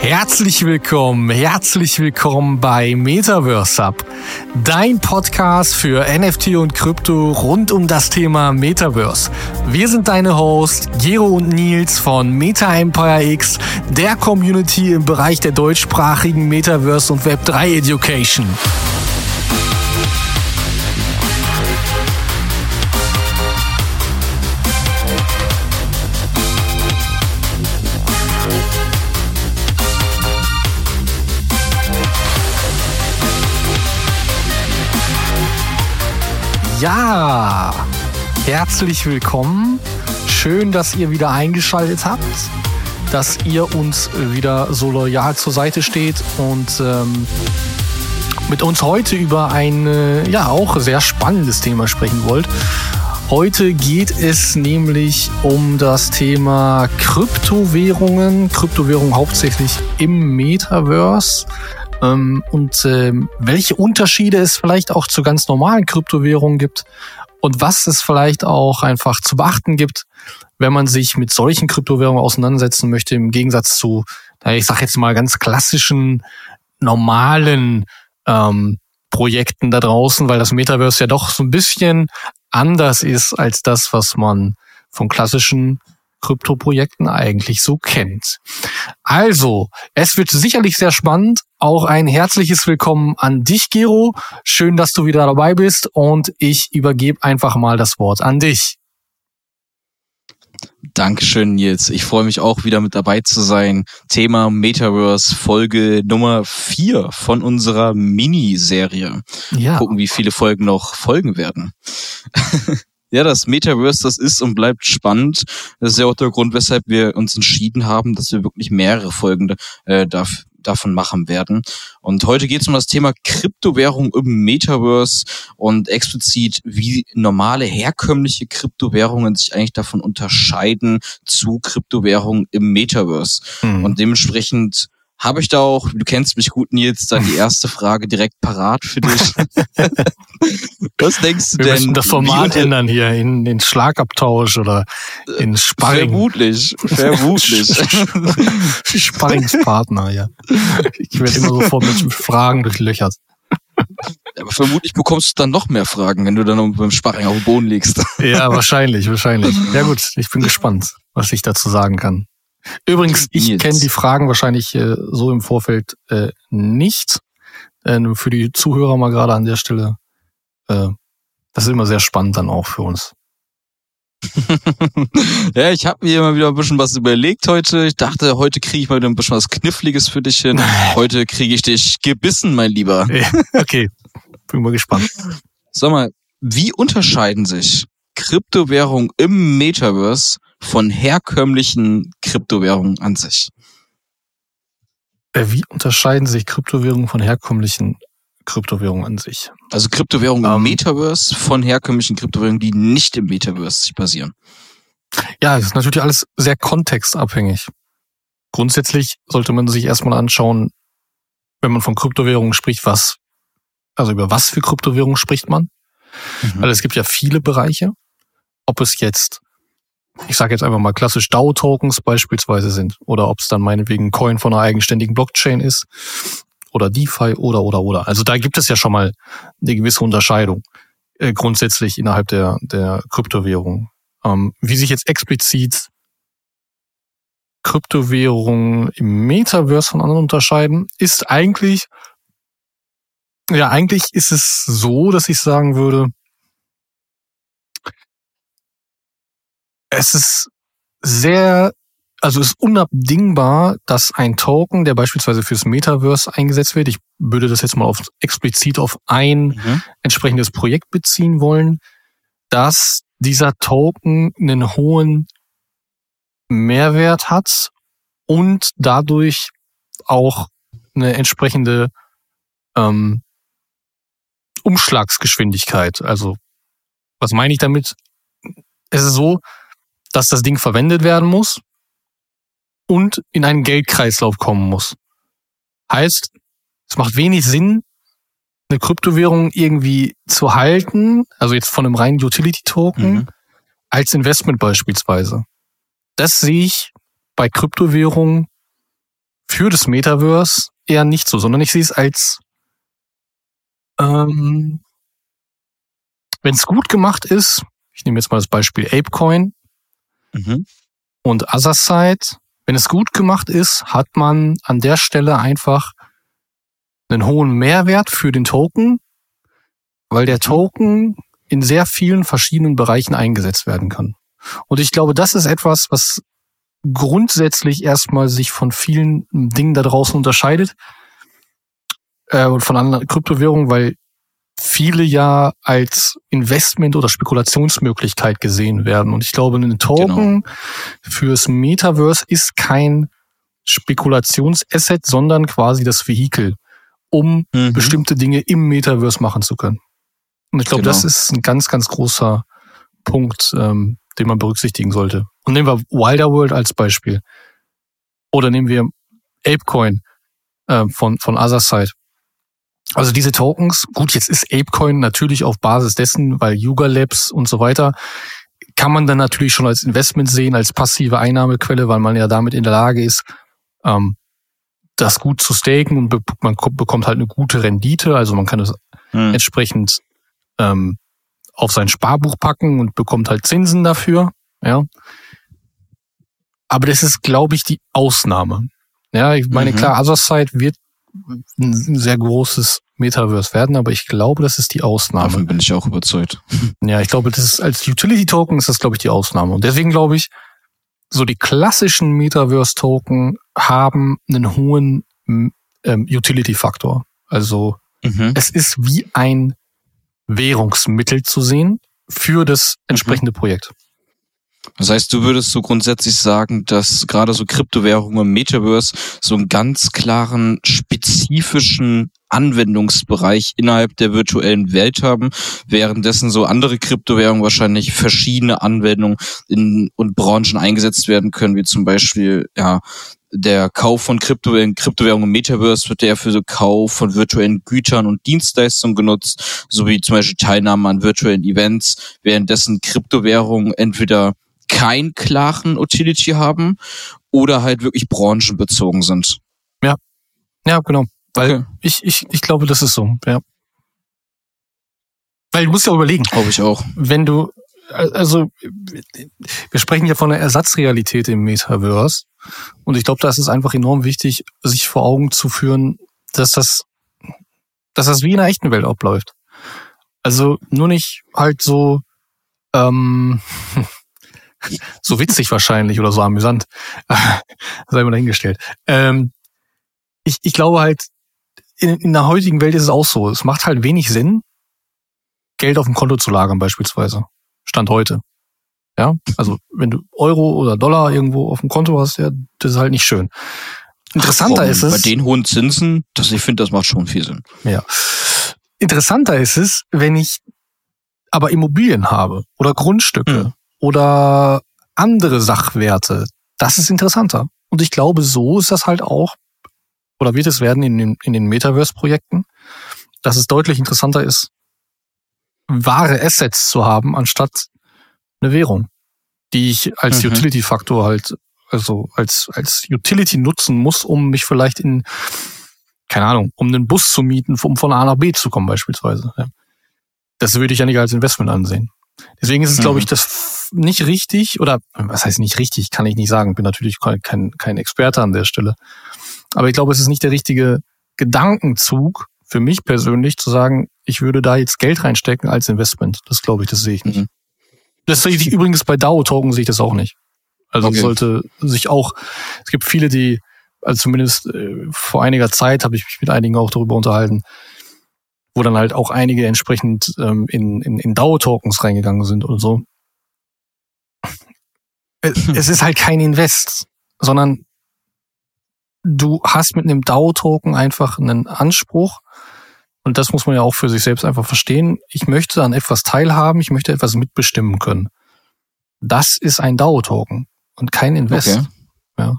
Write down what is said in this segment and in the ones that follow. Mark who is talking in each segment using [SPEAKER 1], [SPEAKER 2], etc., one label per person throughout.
[SPEAKER 1] Herzlich willkommen, herzlich willkommen bei Metaverse Up, dein Podcast für NFT und Krypto rund um das Thema Metaverse. Wir sind deine Hosts, Gero und Nils von Meta Empire X, der Community im Bereich der deutschsprachigen Metaverse und Web3 Education. Ja, herzlich willkommen. Schön, dass ihr wieder eingeschaltet habt, dass ihr uns wieder so loyal zur Seite steht und ähm, mit uns heute über ein äh, ja auch sehr spannendes Thema sprechen wollt. Heute geht es nämlich um das Thema Kryptowährungen, Kryptowährungen hauptsächlich im Metaverse ähm, und ähm, welche Unterschiede es vielleicht auch zu ganz normalen Kryptowährungen gibt und was es vielleicht auch einfach zu beachten gibt, wenn man sich mit solchen Kryptowährungen auseinandersetzen möchte, im Gegensatz zu, ich sage jetzt mal, ganz klassischen, normalen ähm, Projekten da draußen, weil das Metaverse ja doch so ein bisschen anders ist als das, was man von klassischen Kryptoprojekten eigentlich so kennt. Also, es wird sicherlich sehr spannend. Auch ein herzliches Willkommen an dich, Gero. Schön, dass du wieder dabei bist und ich übergebe einfach mal das Wort an dich.
[SPEAKER 2] Dankeschön, Nils. Ich freue mich auch wieder mit dabei zu sein. Thema Metaverse Folge Nummer vier von unserer Miniserie. Ja. Gucken, wie viele Folgen noch folgen werden. ja, das Metaverse, das ist und bleibt spannend. Das ist ja auch der Grund, weshalb wir uns entschieden haben, dass wir wirklich mehrere Folgen äh, darf, davon machen werden. Und heute geht es um das Thema Kryptowährung im Metaverse und explizit, wie normale herkömmliche Kryptowährungen sich eigentlich davon unterscheiden zu Kryptowährungen im Metaverse. Mhm. Und dementsprechend habe ich da auch, du kennst mich gut, Nils, dann die erste Frage direkt parat für dich.
[SPEAKER 1] Was denkst du Wir denn? Müssen das Format ändern hier in den Schlagabtausch oder in Sparring.
[SPEAKER 2] Vermutlich, vermutlich.
[SPEAKER 1] Sparringspartner, ja. Ich werde immer sofort mit Fragen durchlöchert.
[SPEAKER 2] Aber vermutlich bekommst du dann noch mehr Fragen, wenn du dann beim Sparring auf dem Boden liegst.
[SPEAKER 1] Ja, wahrscheinlich, wahrscheinlich. Ja gut, ich bin gespannt, was ich dazu sagen kann. Übrigens, ich kenne die Fragen wahrscheinlich äh, so im Vorfeld äh, nicht. Äh, für die Zuhörer mal gerade an der Stelle. Äh, das ist immer sehr spannend dann auch für uns.
[SPEAKER 2] ja, ich habe mir immer wieder ein bisschen was überlegt heute. Ich dachte, heute kriege ich mal wieder ein bisschen was Kniffliges für dich hin. Heute kriege ich dich gebissen, mein Lieber.
[SPEAKER 1] okay, bin mal gespannt.
[SPEAKER 2] Sag mal, wie unterscheiden sich Kryptowährungen im Metaverse von herkömmlichen Kryptowährungen an sich.
[SPEAKER 1] Äh, wie unterscheiden sich Kryptowährungen von herkömmlichen Kryptowährungen an sich?
[SPEAKER 2] Also Kryptowährungen um, im ähm. Metaverse von herkömmlichen Kryptowährungen, die nicht im Metaverse sich basieren.
[SPEAKER 1] Ja, das ist natürlich alles sehr kontextabhängig. Grundsätzlich sollte man sich erstmal anschauen, wenn man von Kryptowährungen spricht, was, also über was für Kryptowährungen spricht man. Mhm. Weil es gibt ja viele Bereiche. Ob es jetzt ich sage jetzt einfach mal klassisch DAO-Tokens beispielsweise sind oder ob es dann meinetwegen Coin von einer eigenständigen Blockchain ist oder DeFi oder oder oder. Also da gibt es ja schon mal eine gewisse Unterscheidung äh, grundsätzlich innerhalb der der Kryptowährung. Ähm, wie sich jetzt explizit Kryptowährungen im Metaverse von anderen unterscheiden, ist eigentlich ja eigentlich ist es so, dass ich sagen würde, es ist sehr, also es ist unabdingbar, dass ein Token, der beispielsweise fürs Metaverse eingesetzt wird, ich würde das jetzt mal auf, explizit auf ein mhm. entsprechendes Projekt beziehen wollen, dass dieser Token einen hohen Mehrwert hat und dadurch auch eine entsprechende ähm, Umschlagsgeschwindigkeit. Also was meine ich damit? Es ist so, dass das Ding verwendet werden muss und in einen Geldkreislauf kommen muss. Heißt, es macht wenig Sinn, eine Kryptowährung irgendwie zu halten, also jetzt von einem reinen Utility-Token, mhm. als Investment beispielsweise. Das sehe ich bei Kryptowährungen für das Metaverse eher nicht so, sondern ich sehe es als, ähm, wenn es gut gemacht ist, ich nehme jetzt mal das Beispiel Apecoin mhm. und Otherside, wenn es gut gemacht ist, hat man an der Stelle einfach einen hohen Mehrwert für den Token, weil der Token in sehr vielen verschiedenen Bereichen eingesetzt werden kann. Und ich glaube, das ist etwas, was grundsätzlich erstmal sich von vielen Dingen da draußen unterscheidet äh, und von anderen Kryptowährungen, weil viele ja als Investment oder Spekulationsmöglichkeit gesehen werden. Und ich glaube, ein Token genau. fürs Metaverse ist kein Spekulationsasset, sondern quasi das Vehikel, um mhm. bestimmte Dinge im Metaverse machen zu können. Und ich glaube, genau. das ist ein ganz, ganz großer Punkt, ähm, den man berücksichtigen sollte. Und nehmen wir Wilder World als Beispiel. Oder nehmen wir Apecoin äh, von, von Otherside. Also diese Tokens, gut, jetzt ist Apecoin natürlich auf Basis dessen, weil Yuga Labs und so weiter, kann man dann natürlich schon als Investment sehen, als passive Einnahmequelle, weil man ja damit in der Lage ist, ähm, das gut zu staken und be man bekommt halt eine gute Rendite. Also man kann es hm. entsprechend ähm, auf sein Sparbuch packen und bekommt halt Zinsen dafür. Ja. Aber das ist, glaube ich, die Ausnahme. Ja, ich meine, mhm. klar, Otherside wird ein sehr großes Metaverse werden, aber ich glaube, das ist die Ausnahme.
[SPEAKER 2] Davon bin ich auch überzeugt.
[SPEAKER 1] Ja, ich glaube, das ist als Utility Token ist das, glaube ich, die Ausnahme. Und deswegen glaube ich, so die klassischen Metaverse Token haben einen hohen ähm, Utility Faktor. Also mhm. es ist wie ein Währungsmittel zu sehen für das entsprechende mhm. Projekt.
[SPEAKER 2] Das heißt, du würdest so grundsätzlich sagen, dass gerade so Kryptowährungen im Metaverse so einen ganz klaren, spezifischen Anwendungsbereich innerhalb der virtuellen Welt haben, währenddessen so andere Kryptowährungen wahrscheinlich verschiedene Anwendungen in, und Branchen eingesetzt werden können, wie zum Beispiel ja der Kauf von Kryptowährungen, Kryptowährungen im Metaverse wird ja für so Kauf von virtuellen Gütern und Dienstleistungen genutzt, sowie zum Beispiel Teilnahme an virtuellen Events, währenddessen Kryptowährungen entweder kein klaren Utility haben oder halt wirklich branchenbezogen sind.
[SPEAKER 1] Ja, ja, genau. Weil okay. ich, ich, ich glaube, das ist so, ja. Weil du musst ja überlegen.
[SPEAKER 2] Glaube ich auch.
[SPEAKER 1] Wenn du, also, wir sprechen ja von einer Ersatzrealität im Metaverse. Und ich glaube, da ist es einfach enorm wichtig, sich vor Augen zu führen, dass das, dass das wie in der echten Welt abläuft. Also nur nicht halt so, ähm, so witzig wahrscheinlich oder so amüsant. Sei mal dahingestellt. Ähm, ich, ich glaube halt, in, in der heutigen Welt ist es auch so. Es macht halt wenig Sinn, Geld auf dem Konto zu lagern beispielsweise. Stand heute. Ja, also wenn du Euro oder Dollar irgendwo auf dem Konto hast, ja, das ist halt nicht schön. Interessanter Ach, ist es.
[SPEAKER 2] Bei den hohen Zinsen, das, ich finde, das macht schon viel Sinn.
[SPEAKER 1] Ja. Interessanter ist es, wenn ich aber Immobilien habe oder Grundstücke hm. Oder andere Sachwerte. Das ist interessanter. Und ich glaube, so ist das halt auch oder wird es werden in den, in den Metaverse-Projekten, dass es deutlich interessanter ist, wahre Assets zu haben, anstatt eine Währung, die ich als mhm. Utility-Faktor halt, also als, als Utility nutzen muss, um mich vielleicht in, keine Ahnung, um einen Bus zu mieten, um von A nach B zu kommen beispielsweise. Das würde ich ja nicht als Investment ansehen. Deswegen ist es, mhm. glaube ich, das nicht richtig, oder was heißt nicht richtig, kann ich nicht sagen, bin natürlich kein, kein Experte an der Stelle. Aber ich glaube, es ist nicht der richtige Gedankenzug für mich persönlich zu sagen, ich würde da jetzt Geld reinstecken als Investment. Das glaube ich, das sehe ich nicht. Mhm. Das sehe ich übrigens bei DAO-Token sehe ich das auch nicht. Also okay. sollte sich auch, es gibt viele, die, also zumindest äh, vor einiger Zeit habe ich mich mit einigen auch darüber unterhalten, wo dann halt auch einige entsprechend ähm, in, in, in DAO-Tokens reingegangen sind und so. Es ist halt kein Invest, sondern du hast mit einem DAO-Token einfach einen Anspruch, und das muss man ja auch für sich selbst einfach verstehen. Ich möchte an etwas teilhaben, ich möchte etwas mitbestimmen können. Das ist ein DAO-Token und kein Invest. Okay. Ja.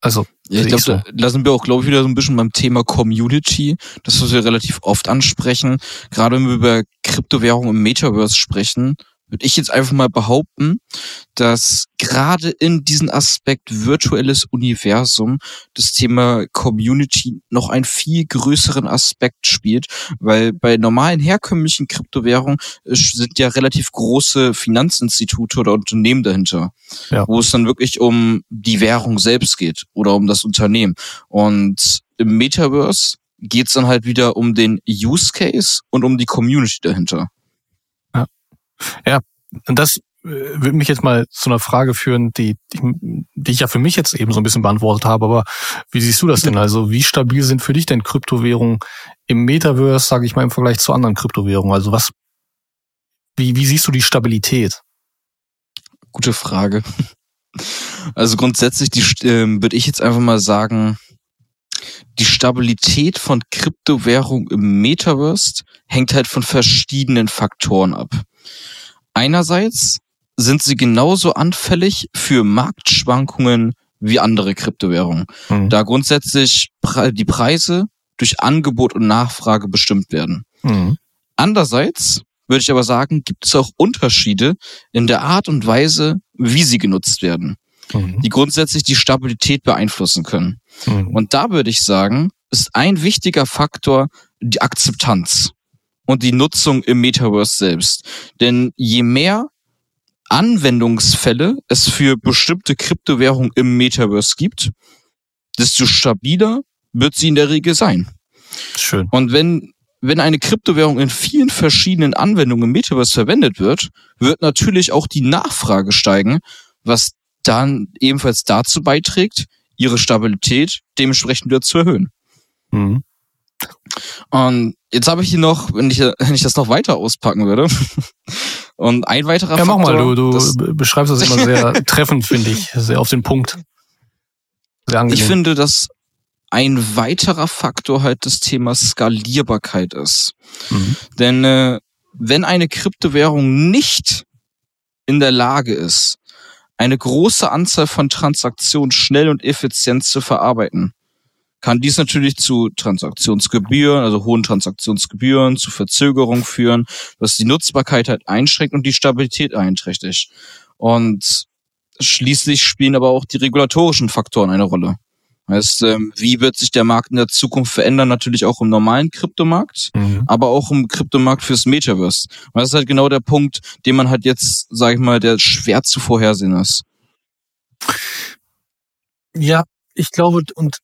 [SPEAKER 1] Also.
[SPEAKER 2] Ja, ich glaube, so. da, sind wir auch, glaube ich, wieder so ein bisschen beim Thema Community, das was wir relativ oft ansprechen. Gerade wenn wir über Kryptowährungen im Metaverse sprechen, würde ich jetzt einfach mal behaupten, dass gerade in diesem Aspekt virtuelles Universum das Thema Community noch einen viel größeren Aspekt spielt, weil bei normalen herkömmlichen Kryptowährungen äh, sind ja relativ große Finanzinstitute oder Unternehmen dahinter, ja. wo es dann wirklich um die Währung selbst geht oder um das Unternehmen. Und im Metaverse geht es dann halt wieder um den Use Case und um die Community dahinter.
[SPEAKER 1] Ja, und das äh, würde mich jetzt mal zu einer Frage führen, die, die, die ich ja für mich jetzt eben so ein bisschen beantwortet habe. Aber wie siehst du das denn? Also wie stabil sind für dich denn Kryptowährungen im Metaverse, sage ich mal, im Vergleich zu anderen Kryptowährungen? Also was, wie, wie siehst du die Stabilität?
[SPEAKER 2] Gute Frage. Also grundsätzlich die, äh, würde ich jetzt einfach mal sagen, die Stabilität von Kryptowährung im Metaverse hängt halt von verschiedenen Faktoren ab. Einerseits sind sie genauso anfällig für Marktschwankungen wie andere Kryptowährungen, mhm. da grundsätzlich die Preise durch Angebot und Nachfrage bestimmt werden. Mhm. Andererseits würde ich aber sagen, gibt es auch Unterschiede in der Art und Weise, wie sie genutzt werden, mhm. die grundsätzlich die Stabilität beeinflussen können. Mhm. Und da würde ich sagen, ist ein wichtiger Faktor die Akzeptanz und die Nutzung im Metaverse selbst. Denn je mehr Anwendungsfälle es für bestimmte Kryptowährungen im Metaverse gibt, desto stabiler wird sie in der Regel sein.
[SPEAKER 1] Schön.
[SPEAKER 2] Und wenn, wenn eine Kryptowährung in vielen verschiedenen Anwendungen im Metaverse verwendet wird, wird natürlich auch die Nachfrage steigen, was dann ebenfalls dazu beiträgt, ihre Stabilität dementsprechend wieder zu erhöhen. Mhm. Und jetzt habe ich hier noch, wenn ich, wenn ich das noch weiter auspacken würde. Und ein weiterer
[SPEAKER 1] ja, Faktor. Ja, mach mal, du, du beschreibst das immer sehr treffend, finde ich. Sehr auf den Punkt.
[SPEAKER 2] Sehr angenehm. Ich finde, dass ein weiterer Faktor halt das Thema Skalierbarkeit ist. Mhm. Denn äh, wenn eine Kryptowährung nicht in der Lage ist, eine große Anzahl von Transaktionen schnell und effizient zu verarbeiten, kann dies natürlich zu Transaktionsgebühren, also hohen Transaktionsgebühren, zu Verzögerung führen, was die Nutzbarkeit halt einschränkt und die Stabilität beeinträchtigt. Und schließlich spielen aber auch die regulatorischen Faktoren eine Rolle. Heißt, ähm, wie wird sich der Markt in der Zukunft verändern? Natürlich auch im normalen Kryptomarkt, mhm. aber auch im Kryptomarkt fürs Metaverse. Und das ist halt genau der Punkt, den man halt jetzt, sag ich mal, der schwer zu vorhersehen ist.
[SPEAKER 1] Ja, ich glaube, und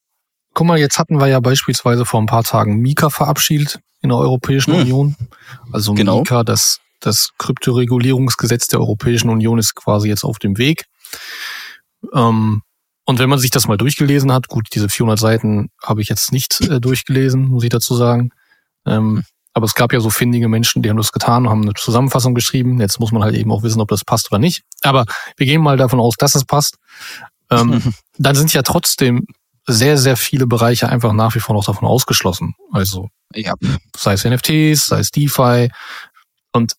[SPEAKER 1] guck mal, jetzt hatten wir ja beispielsweise vor ein paar Tagen Mika verabschiedet in der Europäischen mhm. Union. Also genau. Mika, das, das Kryptoregulierungsgesetz der Europäischen Union ist quasi jetzt auf dem Weg. Ähm, und wenn man sich das mal durchgelesen hat, gut, diese 400 Seiten habe ich jetzt nicht äh, durchgelesen, muss ich dazu sagen. Ähm, aber es gab ja so findige Menschen, die haben das getan und haben eine Zusammenfassung geschrieben. Jetzt muss man halt eben auch wissen, ob das passt oder nicht. Aber wir gehen mal davon aus, dass es passt. Ähm, dann sind ja trotzdem sehr, sehr viele Bereiche einfach nach wie vor noch davon ausgeschlossen. Also ja. sei es NFTs, sei es DeFi. Und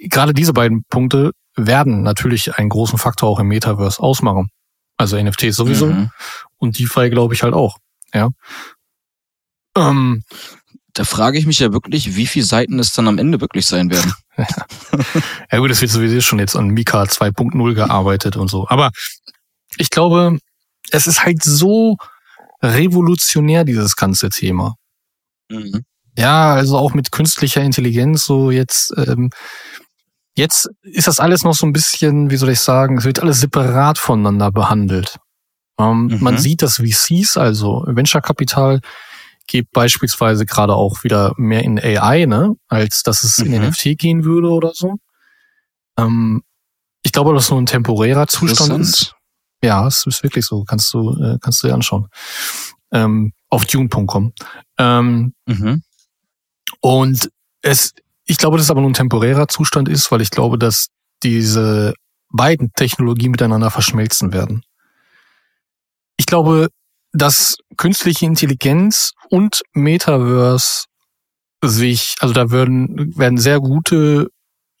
[SPEAKER 1] gerade diese beiden Punkte werden natürlich einen großen Faktor auch im Metaverse ausmachen. Also NFTs sowieso mhm. und DeFi glaube ich halt auch. Ja.
[SPEAKER 2] Ähm, da frage ich mich ja wirklich, wie viele Seiten es dann am Ende wirklich sein werden.
[SPEAKER 1] ja gut, es wird sowieso schon jetzt an Mika 2.0 gearbeitet und so. Aber ich glaube, es ist halt so revolutionär, dieses ganze Thema. Mhm. Ja, also auch mit künstlicher Intelligenz, so jetzt ähm, Jetzt ist das alles noch so ein bisschen, wie soll ich sagen, es wird alles separat voneinander behandelt. Ähm, mhm. Man sieht, dass VCs, also Venture Capital, geht beispielsweise gerade auch wieder mehr in AI, ne, als dass es mhm. in NFT gehen würde oder so. Ähm, ich glaube, dass es nur ein temporärer Zustand ist. Ja, es ist wirklich so. Kannst du, äh, kannst du dir anschauen. Ähm, auf Dune.com. Ähm, mhm. Und es ich glaube, dass es aber nur ein temporärer Zustand ist, weil ich glaube, dass diese beiden Technologien miteinander verschmelzen werden. Ich glaube, dass künstliche Intelligenz und Metaverse sich, also da werden, werden sehr gute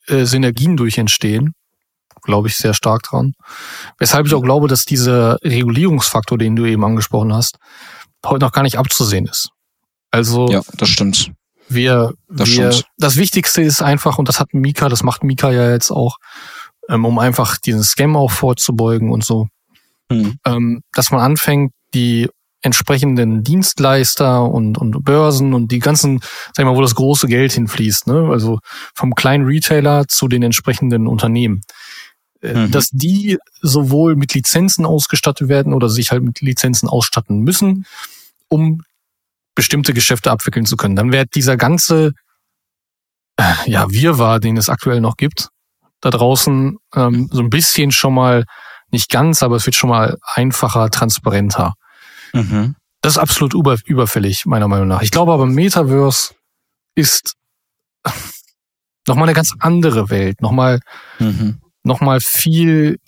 [SPEAKER 1] äh, Synergien durch entstehen. Glaube ich sehr stark dran. Weshalb ich auch glaube, dass dieser Regulierungsfaktor, den du eben angesprochen hast, heute noch gar nicht abzusehen ist. Also.
[SPEAKER 2] Ja, das stimmt
[SPEAKER 1] wir, das, wir, das Wichtigste ist einfach, und das hat Mika, das macht Mika ja jetzt auch, ähm, um einfach diesen Scam auch vorzubeugen und so, mhm. ähm, dass man anfängt, die entsprechenden Dienstleister und, und Börsen und die ganzen, sag ich mal, wo das große Geld hinfließt, ne? also vom kleinen Retailer zu den entsprechenden Unternehmen, mhm. dass die sowohl mit Lizenzen ausgestattet werden oder sich halt mit Lizenzen ausstatten müssen, um bestimmte Geschäfte abwickeln zu können. Dann wird dieser ganze äh, ja, Wirrwarr, den es aktuell noch gibt, da draußen ähm, so ein bisschen schon mal, nicht ganz, aber es wird schon mal einfacher, transparenter. Mhm. Das ist absolut über, überfällig, meiner Meinung nach. Ich glaube aber, Metaverse ist nochmal eine ganz andere Welt, nochmal, mhm. Nochmal viel,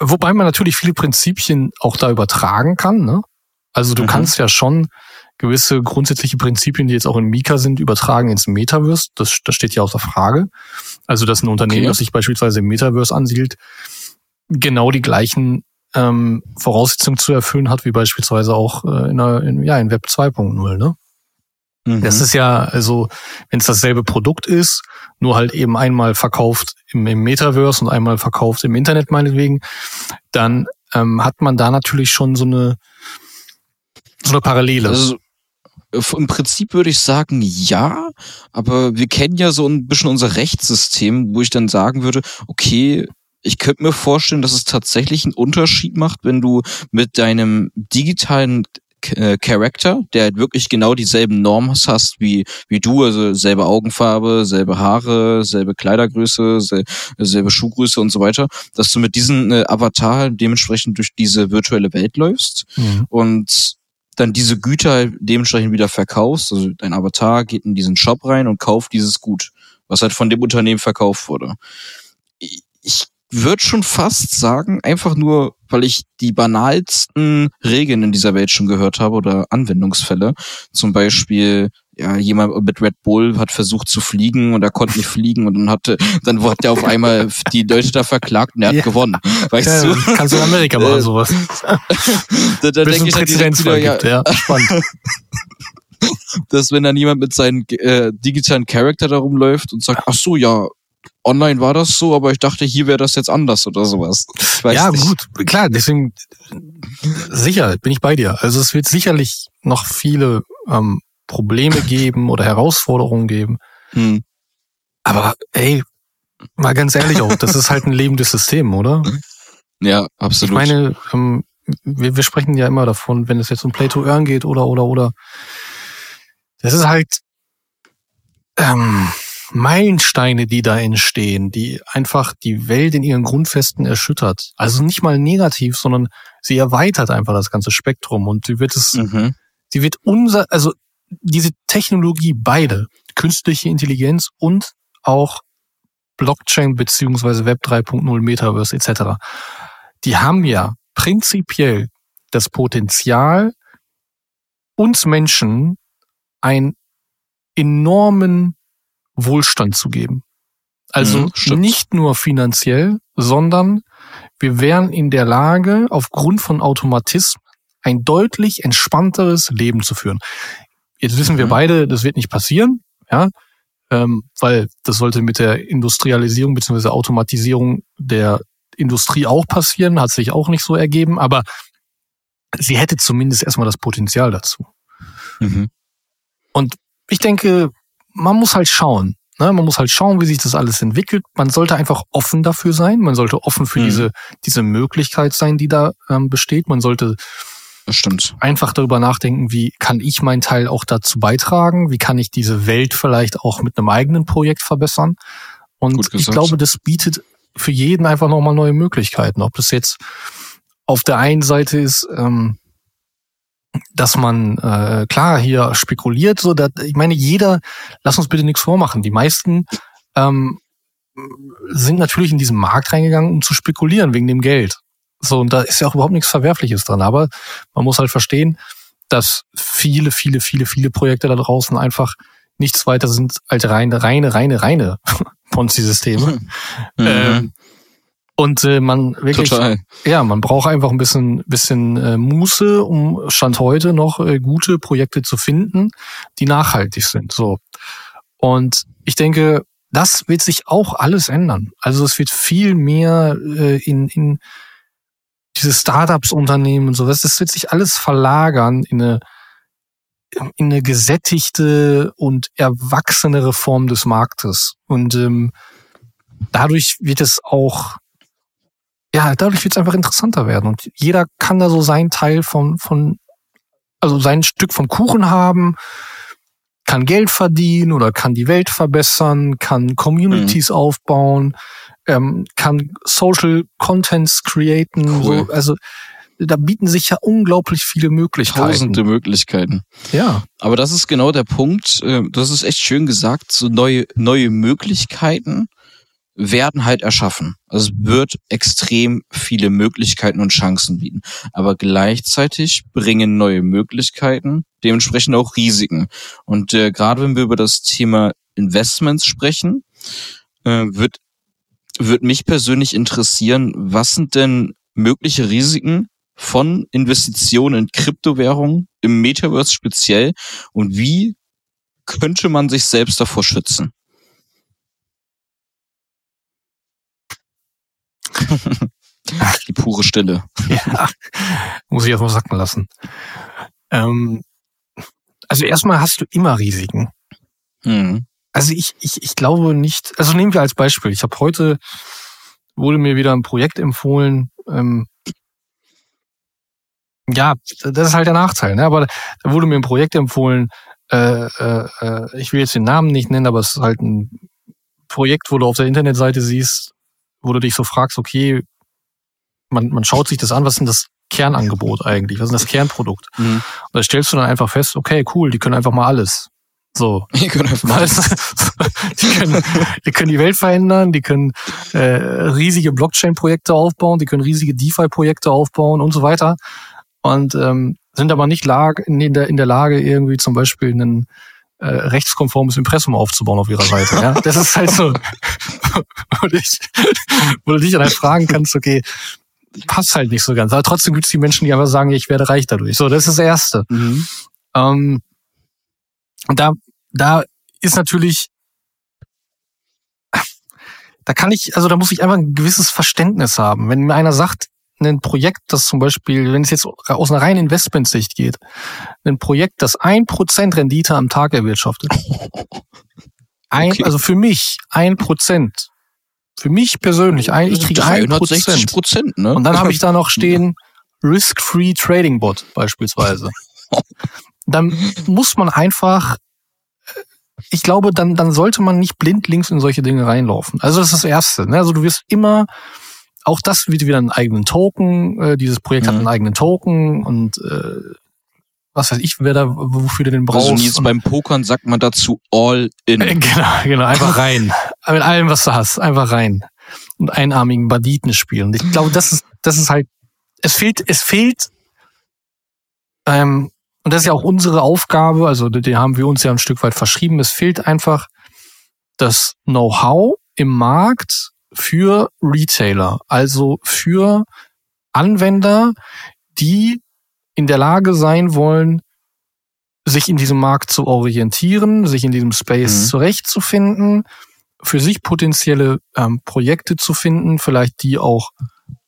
[SPEAKER 1] wobei man natürlich viele Prinzipien auch da übertragen kann, ne? Also du mhm. kannst ja schon gewisse grundsätzliche Prinzipien, die jetzt auch in Mika sind, übertragen ins Metaverse. Das, das steht ja außer Frage. Also, dass ein Unternehmen, okay. das sich beispielsweise im Metaverse ansiedelt, genau die gleichen ähm, Voraussetzungen zu erfüllen hat, wie beispielsweise auch äh, in, einer, in, ja, in Web 2.0. Ne? Mhm. Das ist ja, also, wenn es dasselbe Produkt ist, nur halt eben einmal verkauft im, im Metaverse und einmal verkauft im Internet meinetwegen, dann ähm, hat man da natürlich schon so eine, so eine Parallele.
[SPEAKER 2] Also, im Prinzip würde ich sagen, ja, aber wir kennen ja so ein bisschen unser Rechtssystem, wo ich dann sagen würde, okay, ich könnte mir vorstellen, dass es tatsächlich einen Unterschied macht, wenn du mit deinem digitalen äh, Charakter, der halt wirklich genau dieselben Normen hast wie, wie du, also selbe Augenfarbe, selbe Haare, selbe Kleidergröße, selbe Schuhgröße und so weiter, dass du mit diesem äh, Avatar dementsprechend durch diese virtuelle Welt läufst mhm. und dann diese Güter halt dementsprechend wieder verkaufst. Also dein Avatar geht in diesen Shop rein und kauft dieses Gut, was halt von dem Unternehmen verkauft wurde. Ich würde schon fast sagen, einfach nur, weil ich die banalsten Regeln in dieser Welt schon gehört habe oder Anwendungsfälle. Zum Beispiel, ja, jemand mit Red Bull hat versucht zu fliegen und er konnte nicht fliegen und dann hatte, dann hat er auf einmal die Leute da verklagt und er hat ja. gewonnen. Weißt ja, du?
[SPEAKER 1] Kannst du in Amerika machen, äh, sowas.
[SPEAKER 2] da da denke ich dann direkt wieder, ja, ja, spannend. dass wenn dann jemand mit seinem äh, digitalen Charakter da rumläuft und sagt, ach so, ja, online war das so, aber ich dachte, hier wäre das jetzt anders oder sowas.
[SPEAKER 1] ja, nicht. gut, klar, deswegen sicher bin ich bei dir. Also es wird sicherlich noch viele ähm, Probleme geben oder Herausforderungen geben. Hm. Aber ey, mal ganz ehrlich auch, das ist halt ein lebendes System, oder?
[SPEAKER 2] Ja, absolut.
[SPEAKER 1] Ich meine, ähm, wir, wir sprechen ja immer davon, wenn es jetzt um Play to Earn geht oder oder oder. Das ist halt ähm, Meilensteine, die da entstehen, die einfach die Welt in ihren Grundfesten erschüttert. Also nicht mal negativ, sondern sie erweitert einfach das ganze Spektrum und sie wird es, mhm. sie wird unser, also diese Technologie beide, künstliche Intelligenz und auch Blockchain beziehungsweise Web 3.0 Metaverse etc. Die haben ja prinzipiell das Potenzial, uns Menschen einen enormen Wohlstand zu geben. Also mhm, nicht nur finanziell, sondern wir wären in der Lage, aufgrund von Automatismen ein deutlich entspannteres Leben zu führen. Jetzt wissen mhm. wir beide, das wird nicht passieren, ja, ähm, weil das sollte mit der Industrialisierung bzw. Automatisierung der Industrie auch passieren, hat sich auch nicht so ergeben, aber sie hätte zumindest erstmal das Potenzial dazu. Mhm. Und ich denke, man muss halt schauen. Ne? Man muss halt schauen, wie sich das alles entwickelt. Man sollte einfach offen dafür sein. Man sollte offen für mhm. diese, diese Möglichkeit sein, die da ähm, besteht. Man sollte
[SPEAKER 2] Stimmt.
[SPEAKER 1] einfach darüber nachdenken, wie kann ich meinen Teil auch dazu beitragen? Wie kann ich diese Welt vielleicht auch mit einem eigenen Projekt verbessern? Und ich glaube, das bietet für jeden einfach nochmal neue Möglichkeiten. Ob das jetzt auf der einen Seite ist, ähm, dass man äh, klar hier spekuliert, so dass, ich meine, jeder, lass uns bitte nichts vormachen. Die meisten ähm, sind natürlich in diesen Markt reingegangen, um zu spekulieren wegen dem Geld. So, und da ist ja auch überhaupt nichts Verwerfliches dran. Aber man muss halt verstehen, dass viele, viele, viele, viele Projekte da draußen einfach nichts weiter sind als reine, reine, reine, reine Ponzi-Systeme. Mhm. Ähm, und äh, man wirklich, Total. ja, man braucht einfach ein bisschen, bisschen äh, Muße, um Stand heute noch äh, gute Projekte zu finden, die nachhaltig sind. So. Und ich denke, das wird sich auch alles ändern. Also es wird viel mehr äh, in, in diese Startups-Unternehmen und sowas, das wird sich alles verlagern in eine, in eine gesättigte und erwachsenere Form des Marktes. Und ähm, dadurch wird es auch, ja, dadurch wird es einfach interessanter werden. Und jeder kann da so sein Teil von, von, also sein Stück vom Kuchen haben kann Geld verdienen oder kann die Welt verbessern, kann Communities mhm. aufbauen, ähm, kann Social Contents createn. Cool. So, also da bieten sich ja unglaublich viele Möglichkeiten.
[SPEAKER 2] Tausende Möglichkeiten.
[SPEAKER 1] Ja.
[SPEAKER 2] Aber das ist genau der Punkt. Äh, das ist echt schön gesagt. So neue, neue Möglichkeiten werden halt erschaffen. Also es wird extrem viele Möglichkeiten und Chancen bieten. Aber gleichzeitig bringen neue Möglichkeiten dementsprechend auch Risiken. Und äh, gerade wenn wir über das Thema Investments sprechen, äh, wird, wird mich persönlich interessieren, was sind denn mögliche Risiken von Investitionen in Kryptowährungen, im Metaverse speziell und wie könnte man sich selbst davor schützen? Die pure Stille.
[SPEAKER 1] Ja, muss ich erstmal sacken lassen. Ähm, also erstmal hast du immer Risiken. Mhm. Also ich, ich, ich glaube nicht, also nehmen wir als Beispiel, ich habe heute, wurde mir wieder ein Projekt empfohlen, ähm, ja, das ist halt der Nachteil, ne? aber da wurde mir ein Projekt empfohlen, äh, äh, äh ich will jetzt den Namen nicht nennen, aber es ist halt ein Projekt, wo du auf der Internetseite siehst, wo du dich so fragst, okay, man, man schaut sich das an, was ist denn das Kernangebot eigentlich? Was ist denn das Kernprodukt? Mhm. Und da stellst du dann einfach fest, okay, cool, die können einfach mal alles. So. Die können einfach mal alles. die, können, die können die Welt verändern, die können äh, riesige Blockchain-Projekte aufbauen, die können riesige DeFi-Projekte aufbauen und so weiter. Und ähm, sind aber nicht lag, in, der, in der Lage, irgendwie zum Beispiel einen äh, rechtskonformes Impressum aufzubauen auf ihrer Seite. Ja? Das ist halt so, wo, dich, wo du dich dann halt fragen kannst, okay, passt halt nicht so ganz. Aber trotzdem gibt es die Menschen, die einfach sagen, ich werde reich dadurch. So, das ist das Erste. Mhm. Ähm, und da, da ist natürlich, da kann ich, also da muss ich einfach ein gewisses Verständnis haben. Wenn mir einer sagt, ein Projekt, das zum Beispiel, wenn es jetzt aus einer reinen Investmentsicht geht, ein Projekt, das ein Prozent Rendite am Tag erwirtschaftet. Ein, okay. Also für mich ein Prozent. Für mich persönlich, ein, ich kriege ein Prozent. Ne? Und dann habe ich da noch stehen, Risk-Free Trading Bot beispielsweise. Dann muss man einfach, ich glaube, dann, dann sollte man nicht blindlings in solche Dinge reinlaufen. Also das ist das Erste. Ne? Also du wirst immer auch das wird wieder einen eigenen Token. Äh, dieses Projekt mhm. hat einen eigenen Token und äh, was weiß ich, wer da, wofür du den brauchst. Also
[SPEAKER 2] jetzt beim Pokern sagt man dazu all in.
[SPEAKER 1] Äh, genau, genau, einfach rein. Mit allem, was du hast, einfach rein. Und einarmigen Banditen spielen. ich glaube, das ist, das ist halt, es fehlt, es fehlt, ähm, und das ist ja auch unsere Aufgabe, also den haben wir uns ja ein Stück weit verschrieben, es fehlt einfach das Know-how im Markt, für Retailer, also für Anwender, die in der Lage sein wollen, sich in diesem Markt zu orientieren, sich in diesem Space mhm. zurechtzufinden, für sich potenzielle ähm, Projekte zu finden, vielleicht die auch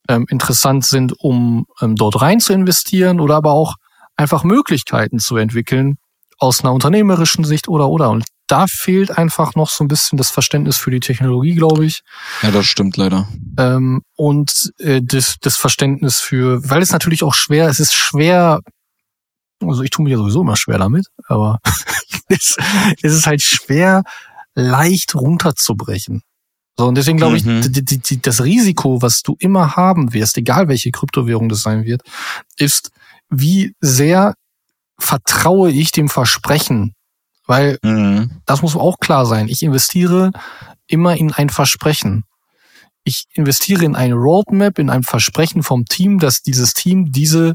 [SPEAKER 1] ähm, interessant sind, um ähm, dort rein zu investieren oder aber auch einfach Möglichkeiten zu entwickeln aus einer unternehmerischen Sicht oder oder. Und da fehlt einfach noch so ein bisschen das Verständnis für die Technologie, glaube ich.
[SPEAKER 2] Ja, das stimmt leider.
[SPEAKER 1] Ähm, und äh, das, das Verständnis für, weil es natürlich auch schwer, es ist schwer, also ich tue mir ja sowieso immer schwer damit, aber es, es ist halt schwer, leicht runterzubrechen. So, und deswegen glaube ich, mhm. die, die, die, das Risiko, was du immer haben wirst, egal welche Kryptowährung das sein wird, ist, wie sehr vertraue ich dem Versprechen weil mhm. das muss auch klar sein. Ich investiere immer in ein Versprechen. Ich investiere in eine Roadmap, in ein Versprechen vom Team, dass dieses Team diese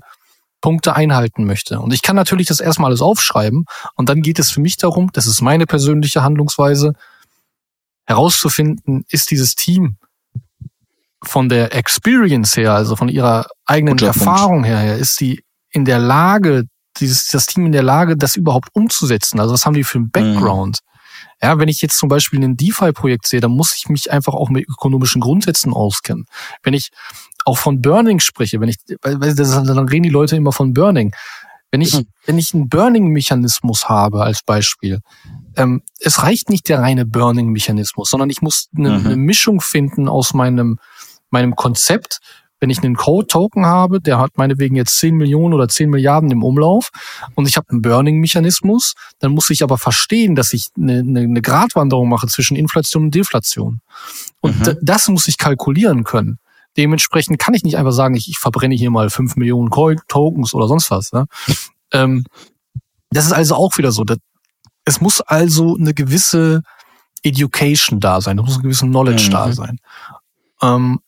[SPEAKER 1] Punkte einhalten möchte. Und ich kann natürlich das erstmal alles aufschreiben und dann geht es für mich darum, das ist meine persönliche Handlungsweise, herauszufinden, ist dieses Team von der Experience her, also von ihrer eigenen Guter Erfahrung Punkt. her, ist sie in der Lage, dieses, das Team in der Lage, das überhaupt umzusetzen? Also was haben die für einen. Background? Mhm. Ja, wenn ich jetzt zum Beispiel ein DeFi-Projekt sehe, dann muss ich mich einfach auch mit ökonomischen Grundsätzen auskennen. Wenn ich auch von Burning spreche, wenn ich, weil, dann reden die Leute immer von Burning. Wenn ich, mhm. wenn ich einen Burning-Mechanismus habe als Beispiel, ähm, es reicht nicht der reine Burning-Mechanismus, sondern ich muss eine, mhm. eine Mischung finden aus meinem, meinem Konzept, wenn ich einen Code-Token habe, der hat meinetwegen jetzt 10 Millionen oder 10 Milliarden im Umlauf und ich habe einen Burning-Mechanismus, dann muss ich aber verstehen, dass ich eine, eine, eine Gratwanderung mache zwischen Inflation und Deflation. Und mhm. das muss ich kalkulieren können. Dementsprechend kann ich nicht einfach sagen, ich, ich verbrenne hier mal 5 Millionen Tokens oder sonst was. Ne? ähm, das ist also auch wieder so. Das, es muss also eine gewisse Education da sein, es muss eine gewisse Knowledge mhm. da sein. Ähm,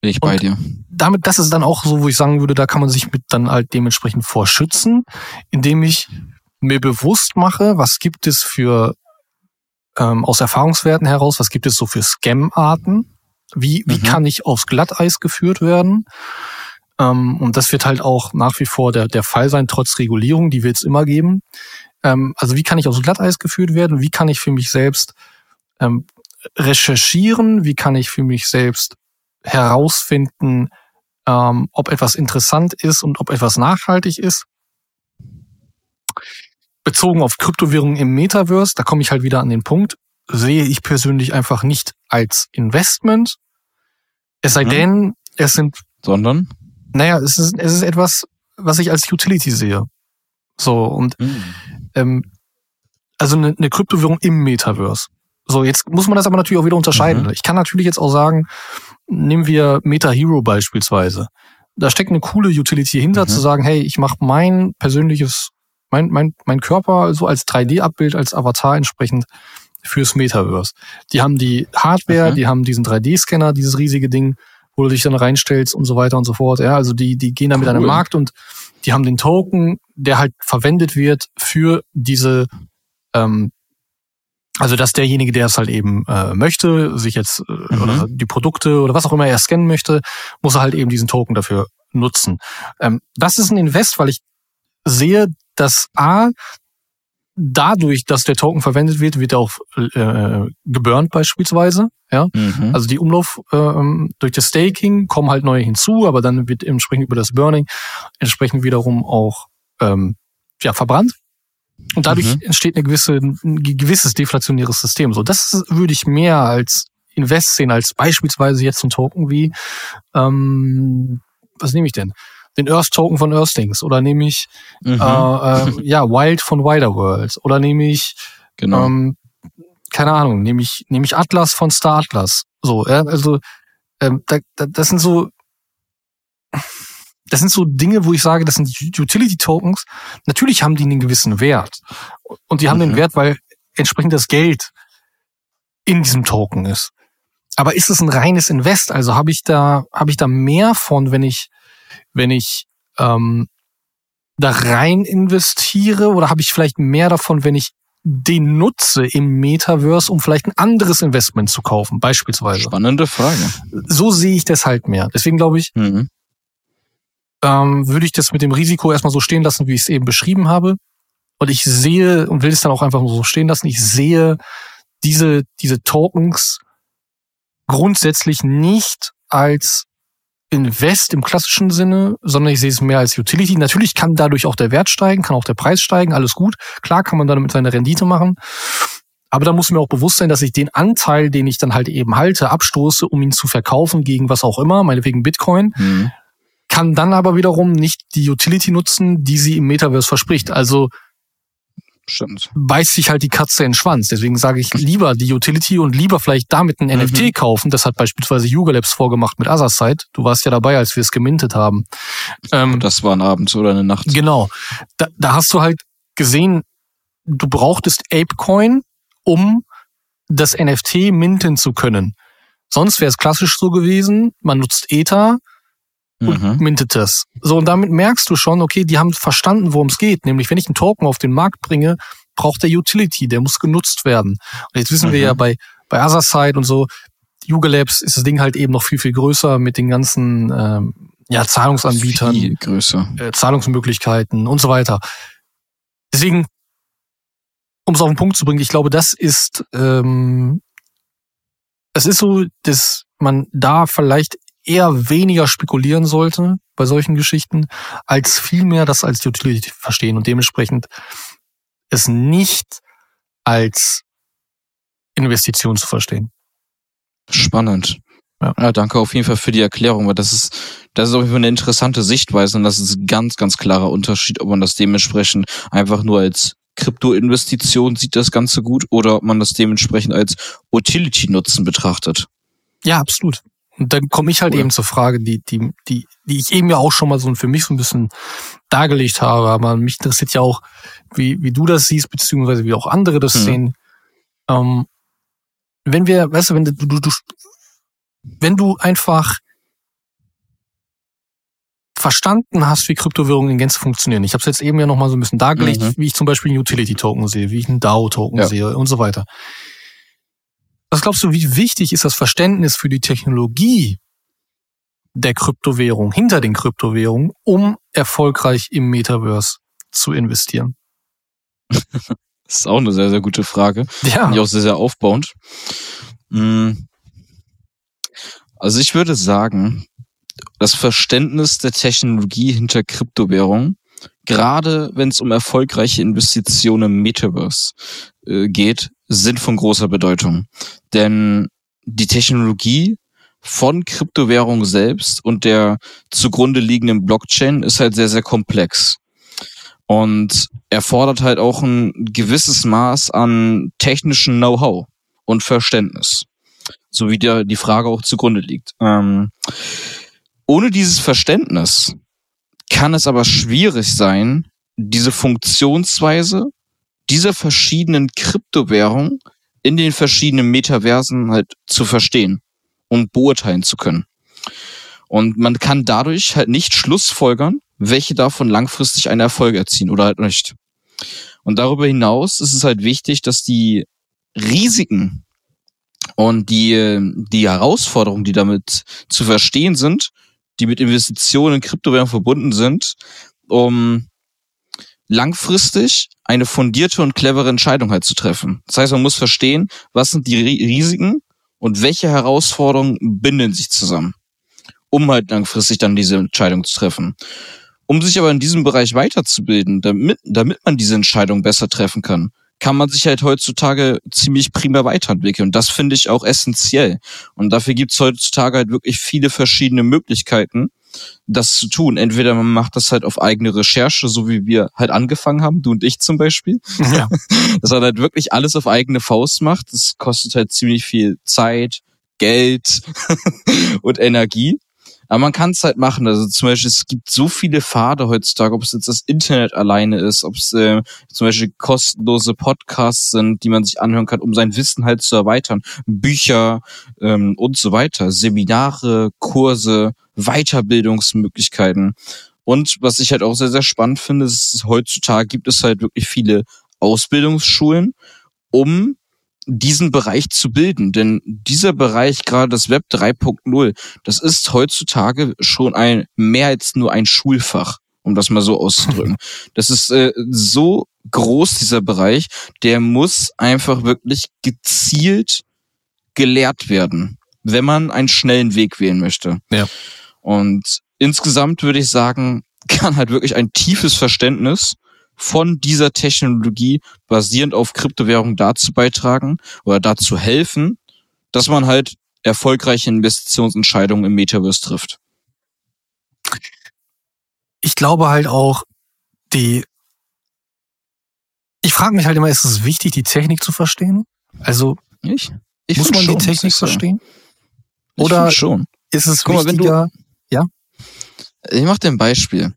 [SPEAKER 2] bin ich bei dir.
[SPEAKER 1] Damit, das ist dann auch so, wo ich sagen würde, da kann man sich mit dann halt dementsprechend vorschützen, indem ich mir bewusst mache, was gibt es für ähm, aus Erfahrungswerten heraus, was gibt es so für Scam-Arten, wie, wie mhm. kann ich aufs Glatteis geführt werden? Ähm, und das wird halt auch nach wie vor der, der Fall sein, trotz Regulierung, die wird es immer geben. Ähm, also wie kann ich aufs Glatteis geführt werden? Wie kann ich für mich selbst ähm, recherchieren? Wie kann ich für mich selbst herausfinden, ähm, ob etwas interessant ist und ob etwas nachhaltig ist. Bezogen auf Kryptowährungen im Metaverse, da komme ich halt wieder an den Punkt, sehe ich persönlich einfach nicht als Investment. Es sei mhm. denn, es sind.
[SPEAKER 2] Sondern?
[SPEAKER 1] Naja, es ist, es ist etwas, was ich als Utility sehe. So, und mhm. ähm, also eine, eine Kryptowährung im Metaverse. So, jetzt muss man das aber natürlich auch wieder unterscheiden. Mhm. Ich kann natürlich jetzt auch sagen, nehmen wir Meta Hero beispielsweise. Da steckt eine coole Utility hinter, mhm. zu sagen, hey, ich mache mein persönliches, mein, mein, mein Körper so als 3D-Abbild, als Avatar entsprechend fürs Metaverse. Die haben die Hardware, mhm. die haben diesen 3D-Scanner, dieses riesige Ding, wo du dich dann reinstellst und so weiter und so fort. Ja, also die, die gehen da cool. mit einem Markt und die haben den Token, der halt verwendet wird für diese ähm, also dass derjenige, der es halt eben äh, möchte, sich jetzt äh, mhm. oder die Produkte oder was auch immer er scannen möchte, muss er halt eben diesen Token dafür nutzen. Ähm, das ist ein Invest, weil ich sehe, dass A, dadurch, dass der Token verwendet wird, wird er auch äh, geburnt beispielsweise. Ja, mhm. also die Umlauf äh, durch das Staking kommen halt neue hinzu, aber dann wird entsprechend über das Burning entsprechend wiederum auch ähm, ja verbrannt. Und dadurch mhm. entsteht eine gewisse, ein gewisses deflationäres System. So, das würde ich mehr als Invest sehen, als beispielsweise jetzt ein Token wie, ähm, was nehme ich denn? Den Earth Token von Earthlings oder nehme ich mhm. äh, äh, ja Wild von Wider Worlds oder nehme ich genau. ähm, keine Ahnung, nehme ich nehme ich Atlas von Star Atlas. So, ja, also ähm, da, da, das sind so das sind so Dinge, wo ich sage, das sind Utility Tokens. Natürlich haben die einen gewissen Wert. Und die haben mhm. den Wert, weil entsprechend das Geld in diesem Token ist. Aber ist es ein reines Invest? Also habe ich da, habe ich da mehr von, wenn ich, wenn ich ähm, da rein investiere oder habe ich vielleicht mehr davon, wenn ich den nutze im Metaverse, um vielleicht ein anderes Investment zu kaufen, beispielsweise?
[SPEAKER 2] Spannende Frage.
[SPEAKER 1] So sehe ich das halt mehr. Deswegen glaube ich, mhm ähm, würde ich das mit dem Risiko erstmal so stehen lassen, wie ich es eben beschrieben habe. Und ich sehe und will es dann auch einfach so stehen lassen. Ich sehe diese, diese Tokens grundsätzlich nicht als Invest im klassischen Sinne, sondern ich sehe es mehr als Utility. Natürlich kann dadurch auch der Wert steigen, kann auch der Preis steigen, alles gut. Klar kann man damit seine Rendite machen. Aber da muss mir auch bewusst sein, dass ich den Anteil, den ich dann halt eben halte, abstoße, um ihn zu verkaufen gegen was auch immer, meinetwegen Bitcoin. Mhm kann dann aber wiederum nicht die Utility nutzen, die sie im Metaverse verspricht. Also Stimmt. beißt sich halt die Katze in den Schwanz. Deswegen sage ich lieber die Utility und lieber vielleicht damit ein mhm. NFT kaufen. Das hat beispielsweise Yuga Labs vorgemacht mit Otherside. Du warst ja dabei, als wir es gemintet haben.
[SPEAKER 2] Ähm, das war ein Abend oder eine Nacht.
[SPEAKER 1] Genau. Da, da hast du halt gesehen, du brauchtest Apecoin, um das NFT minten zu können. Sonst wäre es klassisch so gewesen, man nutzt Ether, und mhm. mintet das. So, und damit merkst du schon, okay, die haben verstanden, worum es geht. Nämlich, wenn ich einen Token auf den Markt bringe, braucht der Utility, der muss genutzt werden. Und jetzt wissen mhm. wir ja bei, bei Otherside und so, Yuga Labs ist das Ding halt eben noch viel, viel größer mit den ganzen ähm, ja, Zahlungsanbietern,
[SPEAKER 2] viel größer.
[SPEAKER 1] Äh, Zahlungsmöglichkeiten und so weiter. Deswegen um es auf den Punkt zu bringen, ich glaube, das ist, ähm, es ist so, dass man da vielleicht eher weniger spekulieren sollte bei solchen Geschichten, als vielmehr das als Utility verstehen und dementsprechend es nicht als Investition zu verstehen.
[SPEAKER 2] Spannend. Ja. ja. danke auf jeden Fall für die Erklärung, weil das ist, das ist auf jeden Fall eine interessante Sichtweise und das ist ein ganz, ganz klarer Unterschied, ob man das dementsprechend einfach nur als Krypto-Investition sieht das Ganze gut oder ob man das dementsprechend als Utility-Nutzen betrachtet.
[SPEAKER 1] Ja, absolut. Und dann komme ich halt Oder? eben zur Frage, die, die, die, die ich eben ja auch schon mal so für mich so ein bisschen dargelegt habe. Aber mich interessiert ja auch, wie, wie du das siehst, beziehungsweise wie auch andere das mhm. sehen. Ähm, wenn wir, weißt du, wenn du, du, du, wenn du einfach verstanden hast, wie Kryptowährungen in Gänze funktionieren. Ich habe es jetzt eben ja noch mal so ein bisschen dargelegt, mhm. wie ich zum Beispiel einen Utility-Token sehe, wie ich einen DAO-Token ja. sehe und so weiter. Was glaubst du, wie wichtig ist das Verständnis für die Technologie der Kryptowährung, hinter den Kryptowährungen, um erfolgreich im Metaverse zu investieren?
[SPEAKER 2] Das ist auch eine sehr, sehr gute Frage. Ja. Finde ich auch sehr, sehr aufbauend. Hm. Also ich würde sagen, das Verständnis der Technologie hinter Kryptowährung, gerade wenn es um erfolgreiche Investitionen im Metaverse äh, geht, sind von großer Bedeutung. Denn die Technologie von Kryptowährung selbst und der zugrunde liegenden Blockchain ist halt sehr, sehr komplex. Und erfordert halt auch ein gewisses Maß an technischen Know-how und Verständnis. So wie der, die Frage auch zugrunde liegt. Ähm, ohne dieses Verständnis kann es aber schwierig sein, diese Funktionsweise dieser verschiedenen Kryptowährungen in den verschiedenen Metaversen halt zu verstehen und beurteilen zu können. Und man kann dadurch halt nicht schlussfolgern, welche davon langfristig einen Erfolg erzielen oder halt nicht. Und darüber hinaus ist es halt wichtig, dass die Risiken und die, die Herausforderungen, die damit zu verstehen sind, die mit Investitionen in Kryptowährungen verbunden sind, um langfristig eine fundierte und clevere Entscheidung halt zu treffen. Das heißt, man muss verstehen, was sind die Risiken und welche Herausforderungen binden sich zusammen, um halt langfristig dann diese Entscheidung zu treffen. Um sich aber in diesem Bereich weiterzubilden, damit, damit man diese Entscheidung besser treffen kann, kann man sich halt heutzutage ziemlich prima weiterentwickeln. Und das finde ich auch essentiell. Und dafür gibt es heutzutage halt wirklich viele verschiedene Möglichkeiten, das zu tun. Entweder man macht das halt auf eigene Recherche, so wie wir halt angefangen haben, du und ich zum Beispiel. Ja. Dass man halt wirklich alles auf eigene Faust macht. Das kostet halt ziemlich viel Zeit, Geld und Energie. Aber man kann es halt machen. Also zum Beispiel, es gibt so viele Pfade heutzutage, ob es jetzt das Internet alleine ist, ob es äh, zum Beispiel kostenlose Podcasts sind, die man sich anhören kann, um sein Wissen halt zu erweitern, Bücher ähm, und so weiter, Seminare, Kurse, Weiterbildungsmöglichkeiten. Und was ich halt auch sehr, sehr spannend finde, ist, heutzutage gibt es halt wirklich viele Ausbildungsschulen, um diesen Bereich zu bilden. Denn dieser Bereich, gerade das Web 3.0, das ist heutzutage schon ein mehr als nur ein Schulfach, um das mal so auszudrücken. Das ist äh, so groß, dieser Bereich, der muss einfach wirklich gezielt gelehrt werden, wenn man einen schnellen Weg wählen möchte. Ja. Und insgesamt würde ich sagen, kann halt wirklich ein tiefes Verständnis von dieser Technologie basierend auf Kryptowährung dazu beitragen oder dazu helfen, dass man halt erfolgreiche Investitionsentscheidungen im Metaverse trifft.
[SPEAKER 1] Ich glaube halt auch, die ich frage mich halt immer, ist es wichtig, die Technik zu verstehen? Also ich, ich muss man schon, die Technik verstehen? Oder schon. ist es Guck wichtiger? Mal, du, ja.
[SPEAKER 2] Ich mache dir ein Beispiel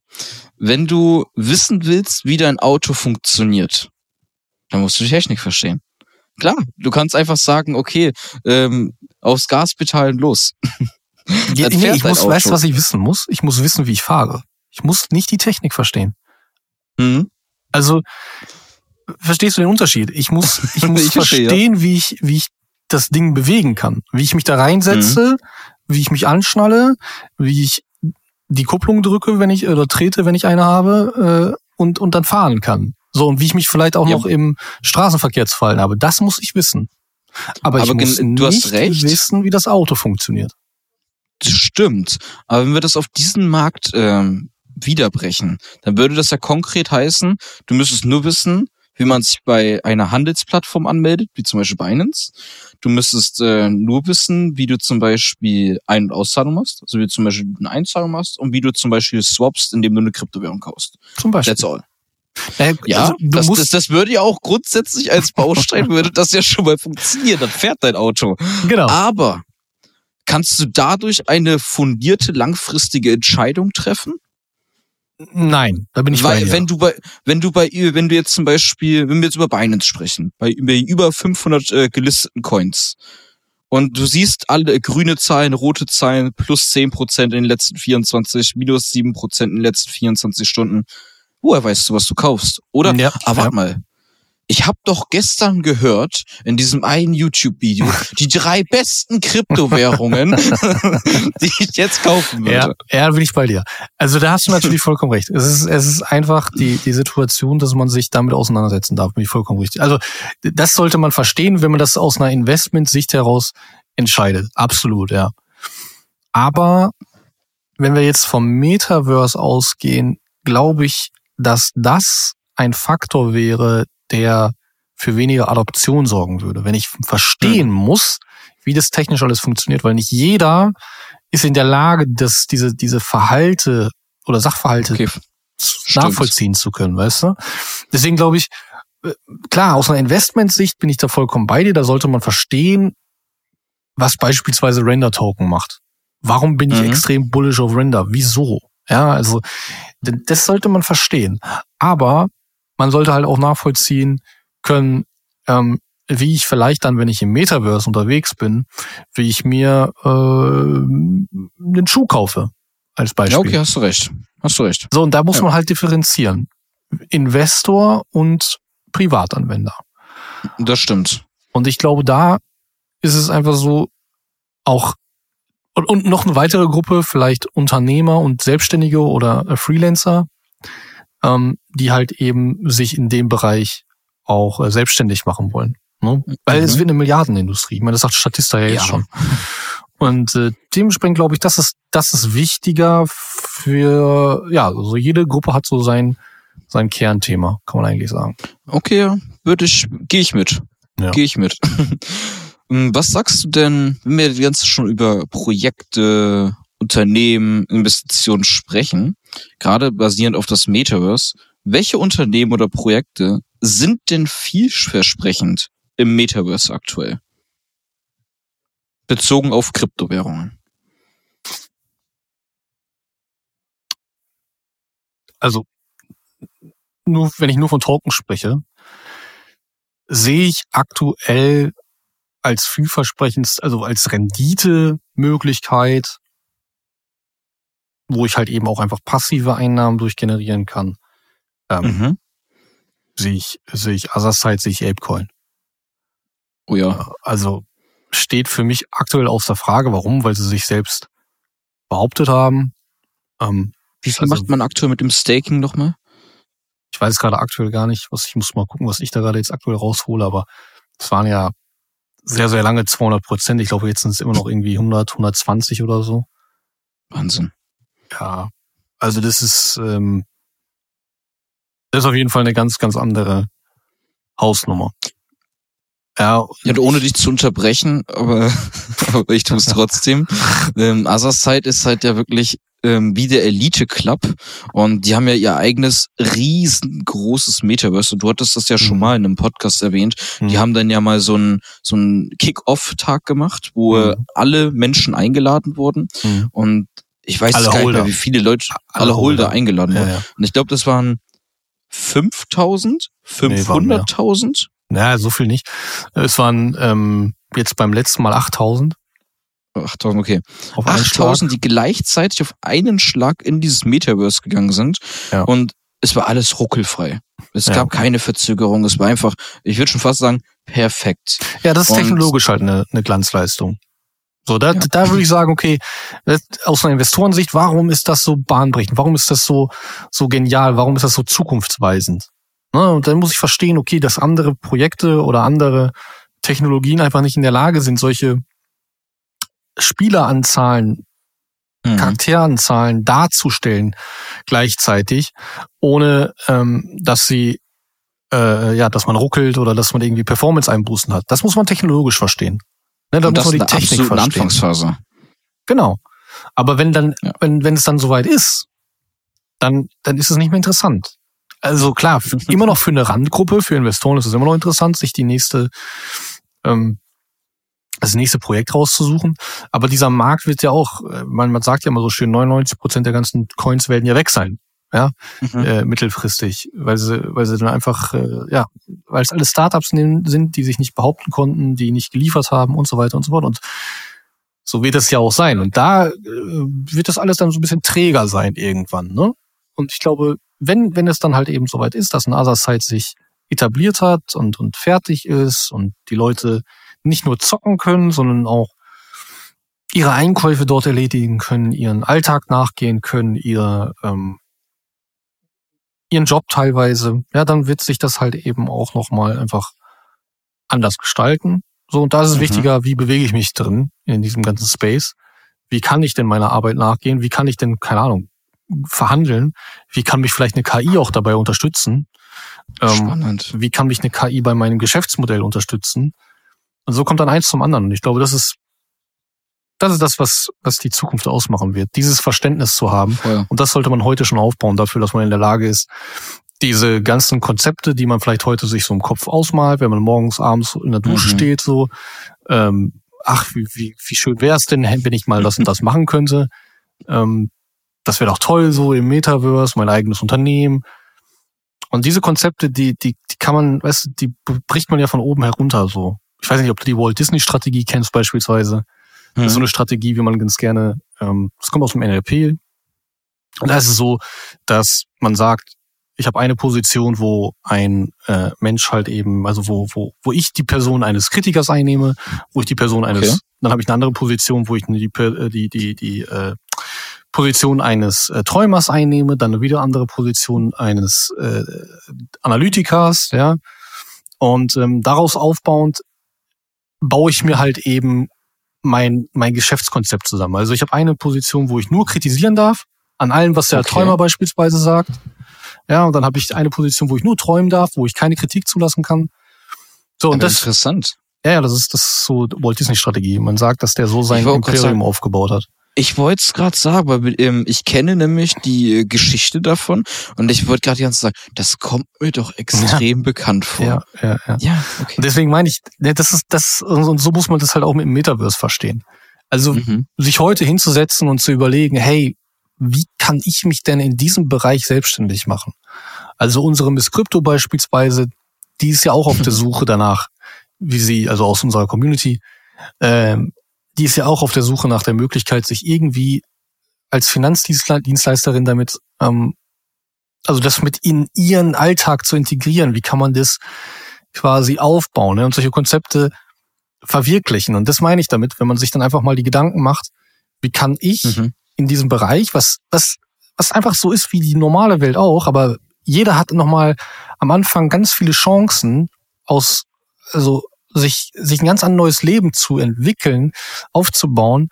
[SPEAKER 2] wenn du wissen willst, wie dein Auto funktioniert, dann musst du die Technik verstehen. Klar, du kannst einfach sagen, okay, ähm, aufs Gaspedal los.
[SPEAKER 1] ja, nee, ich muss, weißt du, was ich wissen muss? Ich muss wissen, wie ich fahre. Ich muss nicht die Technik verstehen. Mhm. Also, verstehst du den Unterschied? Ich muss, ich muss ich verstehen, verstehe, ja. wie ich, wie ich das Ding bewegen kann. Wie ich mich da reinsetze, mhm. Wie ich mich anschnalle, wie ich die Kupplung drücke, wenn ich oder trete, wenn ich eine habe, äh, und, und dann fahren kann. So, und wie ich mich vielleicht auch ja. noch im Straßenverkehr zu fallen habe. Das muss ich wissen. Aber, Aber ich muss du nicht hast recht. wissen, wie das Auto funktioniert.
[SPEAKER 2] Stimmt. Aber wenn wir das auf diesen Markt ähm, wiederbrechen, dann würde das ja konkret heißen, du müsstest nur wissen, wie man sich bei einer Handelsplattform anmeldet, wie zum Beispiel Binance. Du müsstest äh, nur wissen, wie du zum Beispiel Ein- und Auszahlung machst, also wie du zum Beispiel eine Einzahlung machst und wie du zum Beispiel swapst, indem du eine Kryptowährung kaufst.
[SPEAKER 1] Zum Beispiel.
[SPEAKER 2] That's all. Äh, ja, also, das, das, das, würde ja auch grundsätzlich als Baustein würde das ja schon mal funktionieren. Dann fährt dein Auto.
[SPEAKER 1] Genau.
[SPEAKER 2] Aber kannst du dadurch eine fundierte langfristige Entscheidung treffen?
[SPEAKER 1] Nein, da bin ich
[SPEAKER 2] Weil, bei wenn du bei, wenn du bei, wenn du jetzt zum Beispiel, wenn wir jetzt über Binance sprechen, bei, über 500 äh, gelisteten Coins und du siehst alle grüne Zahlen, rote Zahlen, plus 10% in den letzten 24, minus 7% in den letzten 24 Stunden, woher weißt du, was du kaufst? Oder? Ja, Aber warte ja. mal, ich habe doch gestern gehört in diesem einen YouTube-Video die drei besten Kryptowährungen, die ich jetzt kaufen würde.
[SPEAKER 1] Ja, ja, bin ich bei dir. Also da hast du natürlich vollkommen recht. Es ist, es ist einfach die, die Situation, dass man sich damit auseinandersetzen darf. Bin ich vollkommen richtig. Also das sollte man verstehen, wenn man das aus einer Investmentsicht heraus entscheidet. Absolut, ja. Aber wenn wir jetzt vom Metaverse ausgehen, glaube ich, dass das ein Faktor wäre, der für weniger Adoption sorgen würde. Wenn ich verstehen mhm. muss, wie das technisch alles funktioniert, weil nicht jeder ist in der Lage, das, diese, diese Verhalte oder Sachverhalte okay. nachvollziehen zu können, weißt du? Deswegen glaube ich, äh, klar, aus einer Investmentsicht bin ich da vollkommen bei dir, da sollte man verstehen, was beispielsweise Render-Token macht. Warum bin ich mhm. extrem bullish auf Render? Wieso? Ja, also das sollte man verstehen. Aber man sollte halt auch nachvollziehen können, ähm, wie ich vielleicht dann, wenn ich im Metaverse unterwegs bin, wie ich mir äh, einen Schuh kaufe, als Beispiel. Ja,
[SPEAKER 2] okay, hast du recht. Hast du recht.
[SPEAKER 1] So, und da muss ja. man halt differenzieren. Investor und Privatanwender.
[SPEAKER 2] Das stimmt.
[SPEAKER 1] Und ich glaube, da ist es einfach so, auch und, und noch eine weitere Gruppe, vielleicht Unternehmer und Selbstständige oder Freelancer, ähm, die halt eben sich in dem Bereich auch äh, selbstständig machen wollen. Ne? Weil mhm. es wird eine Milliardenindustrie. Ich meine, das sagt Statista ja jetzt ja. schon. Und äh, dementsprechend glaube ich, das ist, das ist wichtiger für, ja, also jede Gruppe hat so sein, sein Kernthema, kann man eigentlich sagen.
[SPEAKER 2] Okay, würde ich, gehe ich mit. Ja. Gehe ich mit. Hm, was sagst du denn, wenn wir jetzt schon über Projekte, Unternehmen, Investitionen sprechen, gerade basierend auf das Metaverse, welche Unternehmen oder Projekte sind denn vielversprechend im Metaverse aktuell? Bezogen auf Kryptowährungen.
[SPEAKER 1] Also, nur, wenn ich nur von Token spreche, sehe ich aktuell als vielversprechendst, also als Rendite-Möglichkeit wo ich halt eben auch einfach passive Einnahmen durchgenerieren kann. Ähm, mhm. Sehe ich, sehe ich Otherside, sehe ich Apecoin.
[SPEAKER 2] Oh ja.
[SPEAKER 1] Äh, also steht für mich aktuell auf der Frage, warum? Weil sie sich selbst behauptet haben.
[SPEAKER 2] Ähm, Wie viel also, macht man aktuell mit dem Staking nochmal?
[SPEAKER 1] Ich weiß gerade aktuell gar nicht, was ich muss mal gucken, was ich da gerade jetzt aktuell raushole, aber es waren ja sehr, sehr lange 200 Prozent. Ich glaube, jetzt sind es immer noch irgendwie 100, 120 oder so.
[SPEAKER 2] Wahnsinn.
[SPEAKER 1] Ja, also das ist, ähm, das ist auf jeden Fall eine ganz, ganz andere Hausnummer.
[SPEAKER 2] Ja, ja ohne dich zu unterbrechen, aber, aber ich tue es trotzdem. ähm, Asarside ist halt ja wirklich ähm, wie der Elite Club und die haben ja ihr eigenes riesengroßes Metaverse. Und du hattest das ja schon mhm. mal in einem Podcast erwähnt. Mhm. Die haben dann ja mal so einen so einen Kick-Off-Tag gemacht, wo mhm. alle Menschen eingeladen wurden mhm. und ich weiß alle gar nicht mehr, wie viele Leute, alle, alle Holder, Holder eingeladen wurden. Ja, ja. Und ich glaube, das waren 5000, 500.000.
[SPEAKER 1] Nee, naja, so viel nicht. Es waren ähm, jetzt beim letzten Mal 8000.
[SPEAKER 2] 8000, okay. 8000, die gleichzeitig auf einen Schlag in dieses Metaverse gegangen sind. Ja. Und es war alles ruckelfrei. Es ja. gab keine Verzögerung. Es war einfach, ich würde schon fast sagen, perfekt.
[SPEAKER 1] Ja, das ist und technologisch halt eine, eine Glanzleistung. So, da, ja. da würde ich sagen, okay, aus einer Investorensicht, warum ist das so bahnbrechend? Warum ist das so, so genial? Warum ist das so zukunftsweisend? Ne? Und dann muss ich verstehen, okay, dass andere Projekte oder andere Technologien einfach nicht in der Lage sind, solche Spieleranzahlen, mhm. Charakteranzahlen darzustellen gleichzeitig, ohne ähm, dass sie äh, ja, dass man ruckelt oder dass man irgendwie Performance-Einbußen hat. Das muss man technologisch verstehen.
[SPEAKER 2] Ne, da Und muss man die Technik verstehen. Anfangsphase.
[SPEAKER 1] Genau. Aber wenn dann, ja. wenn, wenn es dann soweit ist, dann, dann ist es nicht mehr interessant. Also klar, immer noch für eine Randgruppe, für Investoren ist es immer noch interessant, sich die nächste, ähm, das nächste Projekt rauszusuchen. Aber dieser Markt wird ja auch, äh, man, man sagt ja immer so schön, 99 Prozent der ganzen Coins werden ja weg sein. Ja, mhm. äh, mittelfristig, weil sie, weil sie dann einfach, äh, ja, weil es alles Startups sind, die sich nicht behaupten konnten, die nicht geliefert haben und so weiter und so fort. Und so wird es ja auch sein. Und da äh, wird das alles dann so ein bisschen träger sein irgendwann. Ne? Und ich glaube, wenn, wenn es dann halt eben soweit ist, dass ein Other-Site sich etabliert hat und, und fertig ist und die Leute nicht nur zocken können, sondern auch ihre Einkäufe dort erledigen können, ihren Alltag nachgehen können, ihre, ähm, ihren Job teilweise, ja, dann wird sich das halt eben auch nochmal einfach anders gestalten. So, und da ist es mhm. wichtiger, wie bewege ich mich drin in diesem ganzen Space? Wie kann ich denn meiner Arbeit nachgehen? Wie kann ich denn, keine Ahnung, verhandeln? Wie kann mich vielleicht eine KI auch dabei unterstützen? Ähm, Spannend. Ähm, wie kann mich eine KI bei meinem Geschäftsmodell unterstützen? Und so kommt dann eins zum anderen. Und ich glaube, das ist, das ist das, was, was die Zukunft ausmachen wird. Dieses Verständnis zu haben. Ja. Und das sollte man heute schon aufbauen dafür, dass man in der Lage ist, diese ganzen Konzepte, die man vielleicht heute sich so im Kopf ausmalt, wenn man morgens, abends in der Dusche mhm. steht, so, ähm, ach, wie, wie, wie schön wäre es denn, wenn ich mal das und das machen könnte. Ähm, das wäre doch toll, so im Metaverse, mein eigenes Unternehmen. Und diese Konzepte, die, die, die kann man, weißt du, die bricht man ja von oben herunter so. Ich weiß nicht, ob du die Walt Disney Strategie kennst beispielsweise. Das ist so mhm. eine Strategie, wie man ganz gerne, ähm, das kommt aus dem NLP. Und da ist es so, dass man sagt, ich habe eine Position, wo ein äh, Mensch halt eben, also wo, wo, wo ich die Person eines Kritikers einnehme, wo ich die Person eines, okay. dann habe ich eine andere Position, wo ich die, äh, die, die, die äh, Position eines äh, Träumers einnehme, dann eine wieder andere Position eines äh, Analytikers, ja. Und ähm, daraus aufbauend baue ich mir halt eben mein, mein Geschäftskonzept zusammen. Also ich habe eine Position, wo ich nur kritisieren darf, an allem, was der okay. Träumer beispielsweise sagt. Ja, und dann habe ich eine Position, wo ich nur träumen darf, wo ich keine Kritik zulassen kann.
[SPEAKER 2] So, und das, interessant.
[SPEAKER 1] Ja, ja, das ist das ist so Walt Disney Strategie. Man sagt, dass der so sein Imperium aufgebaut hat.
[SPEAKER 2] Ich wollte es gerade sagen, weil ähm, ich kenne nämlich die äh, Geschichte davon und ich wollte gerade ganz sagen, das kommt mir doch extrem ja. bekannt vor.
[SPEAKER 1] Ja, ja, ja. ja okay. Und deswegen meine ich, ne, das ist das und so muss man das halt auch mit dem Metaverse verstehen. Also mhm. sich heute hinzusetzen und zu überlegen, hey, wie kann ich mich denn in diesem Bereich selbstständig machen? Also unsere Miss Crypto beispielsweise, die ist ja auch auf der Suche danach, wie sie, also aus unserer Community, ähm, die ist ja auch auf der Suche nach der Möglichkeit, sich irgendwie als Finanzdienstleisterin damit, ähm, also das mit in ihren Alltag zu integrieren. Wie kann man das quasi aufbauen ne? und solche Konzepte verwirklichen? Und das meine ich damit, wenn man sich dann einfach mal die Gedanken macht, wie kann ich mhm. in diesem Bereich, was, was, was einfach so ist wie die normale Welt auch, aber jeder hat nochmal am Anfang ganz viele Chancen aus, also sich, sich ein ganz neues Leben zu entwickeln, aufzubauen,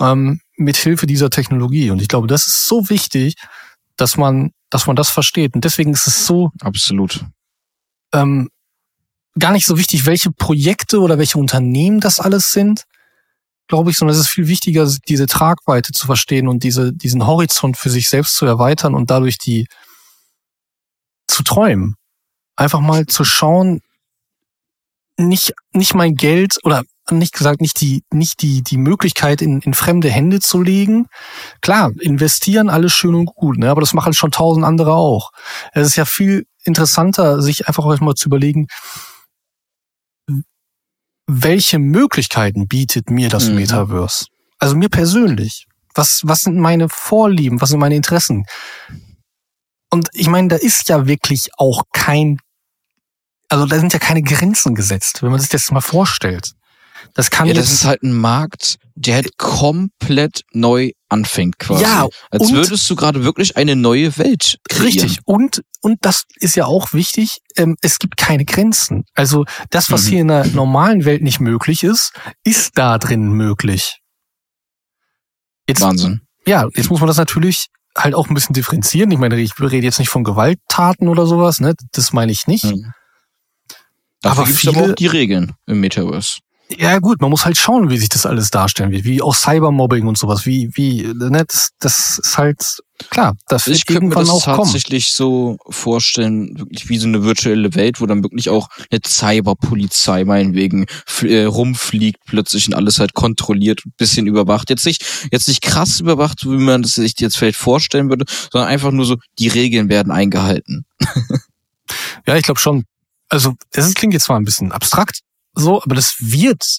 [SPEAKER 1] ähm, mit Hilfe dieser Technologie. Und ich glaube, das ist so wichtig, dass man, dass man das versteht. Und deswegen ist es so.
[SPEAKER 2] Absolut.
[SPEAKER 1] Ähm, gar nicht so wichtig, welche Projekte oder welche Unternehmen das alles sind, glaube ich, sondern es ist viel wichtiger, diese Tragweite zu verstehen und diese, diesen Horizont für sich selbst zu erweitern und dadurch die zu träumen. Einfach mal zu schauen, nicht, nicht mein Geld oder nicht gesagt, nicht die, nicht die, die Möglichkeit in, in fremde Hände zu legen. Klar, investieren alles schön und gut, ne? aber das machen schon tausend andere auch. Es ist ja viel interessanter, sich einfach mal zu überlegen, welche Möglichkeiten bietet mir das mhm. Metaverse? Also mir persönlich. Was, was sind meine Vorlieben? Was sind meine Interessen? Und ich meine, da ist ja wirklich auch kein also da sind ja keine Grenzen gesetzt, wenn man sich das mal vorstellt.
[SPEAKER 2] Das kann ja, das ist halt ein Markt, der halt komplett neu anfängt quasi. Ja, als würdest du gerade wirklich eine neue Welt
[SPEAKER 1] kreieren. Richtig. Und und das ist ja auch wichtig. Ähm, es gibt keine Grenzen. Also das, was mhm. hier in der normalen Welt nicht möglich ist, ist da drin möglich.
[SPEAKER 2] Jetzt, Wahnsinn.
[SPEAKER 1] Ja, jetzt muss man das natürlich halt auch ein bisschen differenzieren. Ich meine, ich rede jetzt nicht von Gewalttaten oder sowas, ne? Das meine ich nicht. Mhm.
[SPEAKER 2] Dafür aber gibt es aber auch die Regeln im Metaverse.
[SPEAKER 1] Ja gut, man muss halt schauen, wie sich das alles darstellen wird, wie auch Cybermobbing und sowas, wie wie ne, das, das ist halt klar, das
[SPEAKER 2] wird ich irgendwann mir das auch tatsächlich kommen. so vorstellen, wirklich wie so eine virtuelle Welt, wo dann wirklich auch eine Cyberpolizei meinetwegen äh, rumfliegt plötzlich und alles halt kontrolliert, ein bisschen überwacht. Jetzt nicht jetzt nicht krass überwacht, wie man das sich jetzt vielleicht vorstellen würde, sondern einfach nur so die Regeln werden eingehalten.
[SPEAKER 1] ja, ich glaube schon. Also, das klingt jetzt zwar ein bisschen abstrakt, so, aber das wird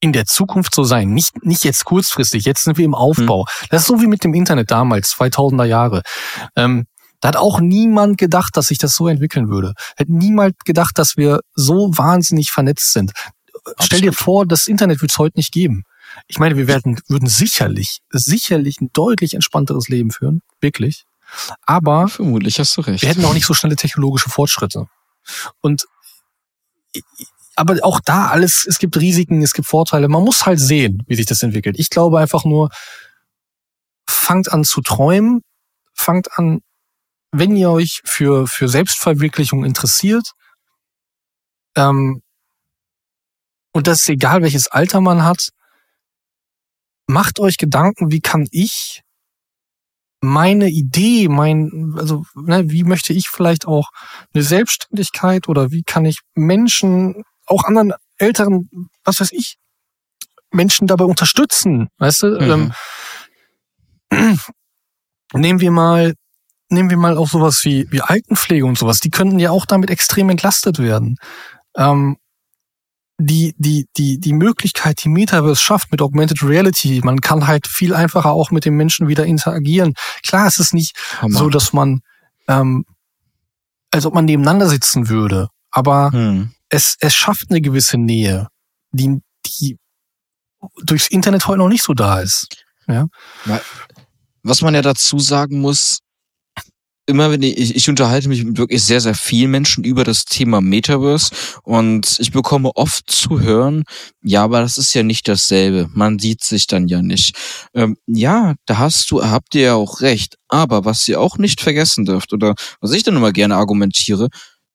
[SPEAKER 1] in der Zukunft so sein. Nicht, nicht jetzt kurzfristig. Jetzt sind wir im Aufbau. Mhm. Das ist so wie mit dem Internet damals, 2000er Jahre. Ähm, da hat auch niemand gedacht, dass sich das so entwickeln würde. Hat niemand gedacht, dass wir so wahnsinnig vernetzt sind. Absolut. Stell dir vor, das Internet wird es heute nicht geben. Ich meine, wir werden, würden sicherlich, sicherlich ein deutlich entspannteres Leben führen. Wirklich. Aber.
[SPEAKER 2] Vermutlich hast du recht.
[SPEAKER 1] Wir hätten auch nicht so schnelle technologische Fortschritte. Und aber auch da alles, es gibt Risiken, es gibt Vorteile. Man muss halt sehen, wie sich das entwickelt. Ich glaube einfach nur, fangt an zu träumen, fangt an, wenn ihr euch für, für Selbstverwirklichung interessiert, ähm, und das ist egal, welches Alter man hat, macht euch Gedanken, wie kann ich meine Idee, mein, also ne, wie möchte ich vielleicht auch eine Selbstständigkeit oder wie kann ich Menschen auch anderen älteren, was weiß ich, Menschen dabei unterstützen, weißt du? Mhm. Ähm, nehmen wir mal, nehmen wir mal auch sowas wie, wie Altenpflege und sowas. Die könnten ja auch damit extrem entlastet werden. Ähm, die, die, die, die Möglichkeit, die Metaverse schafft mit Augmented Reality, man kann halt viel einfacher auch mit den Menschen wieder interagieren. Klar, es ist nicht Hammer. so, dass man, ähm, als ob man nebeneinander sitzen würde, aber hm es, es schafft eine gewisse Nähe, die, die durchs Internet heute noch nicht so da ist. Ja.
[SPEAKER 2] Was man ja dazu sagen muss, immer wenn ich, ich unterhalte mich mit wirklich sehr, sehr vielen Menschen über das Thema Metaverse und ich bekomme oft zu hören, ja, aber das ist ja nicht dasselbe. Man sieht sich dann ja nicht. Ähm, ja, da hast du, habt ihr ja auch recht. Aber was ihr auch nicht vergessen dürft oder was ich dann immer gerne argumentiere,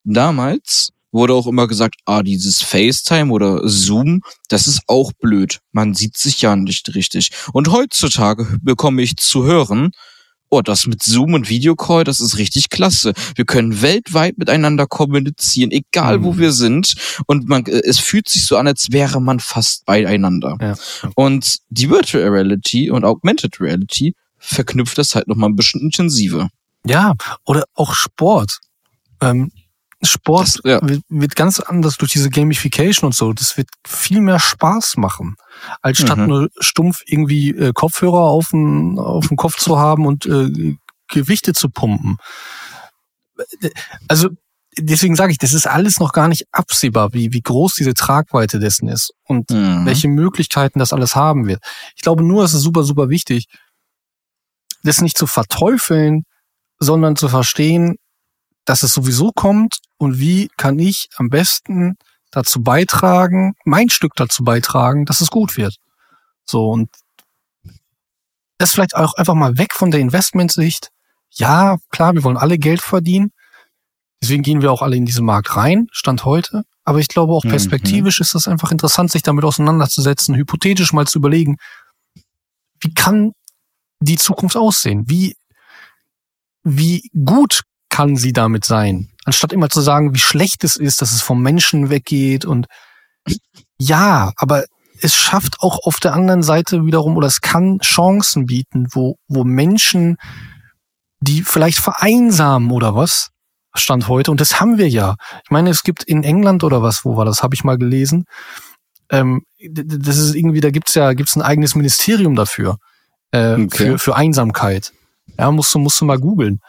[SPEAKER 2] damals wurde auch immer gesagt, ah, dieses FaceTime oder Zoom, das ist auch blöd. Man sieht sich ja nicht richtig. Und heutzutage bekomme ich zu hören, oh, das mit Zoom und Videocall, das ist richtig klasse. Wir können weltweit miteinander kommunizieren, egal mhm. wo wir sind. Und man, äh, es fühlt sich so an, als wäre man fast beieinander. Ja. Und die Virtual Reality und Augmented Reality verknüpft das halt nochmal ein bisschen intensiver.
[SPEAKER 1] Ja, oder auch Sport. Ähm, Sport das, ja. wird, wird, ganz anders durch diese Gamification und so. Das wird viel mehr Spaß machen, als statt mhm. nur stumpf irgendwie äh, Kopfhörer auf dem auf dem Kopf zu haben und äh, Gewichte zu pumpen. Also deswegen sage ich, das ist alles noch gar nicht absehbar, wie, wie groß diese Tragweite dessen ist und mhm. welche Möglichkeiten das alles haben wird. Ich glaube nur, es ist super, super wichtig, das nicht zu verteufeln, sondern zu verstehen, dass es sowieso kommt und wie kann ich am besten dazu beitragen, mein Stück dazu beitragen, dass es gut wird. So und das vielleicht auch einfach mal weg von der Investmentsicht. Ja, klar, wir wollen alle Geld verdienen. Deswegen gehen wir auch alle in diesen Markt rein, Stand heute. Aber ich glaube auch mhm. perspektivisch mhm. ist das einfach interessant, sich damit auseinanderzusetzen, hypothetisch mal zu überlegen, wie kann die Zukunft aussehen? Wie, wie gut kann sie damit sein? Anstatt immer zu sagen, wie schlecht es ist, dass es vom Menschen weggeht und ja, aber es schafft auch auf der anderen Seite wiederum oder es kann Chancen bieten, wo, wo Menschen, die vielleicht vereinsamen oder was, Stand heute, und das haben wir ja. Ich meine, es gibt in England oder was, wo war das, habe ich mal gelesen. Ähm, das ist irgendwie, da gibt's ja, gibt's ein eigenes Ministerium dafür, äh, okay. für, für Einsamkeit. Ja, musst du, musst du mal googeln.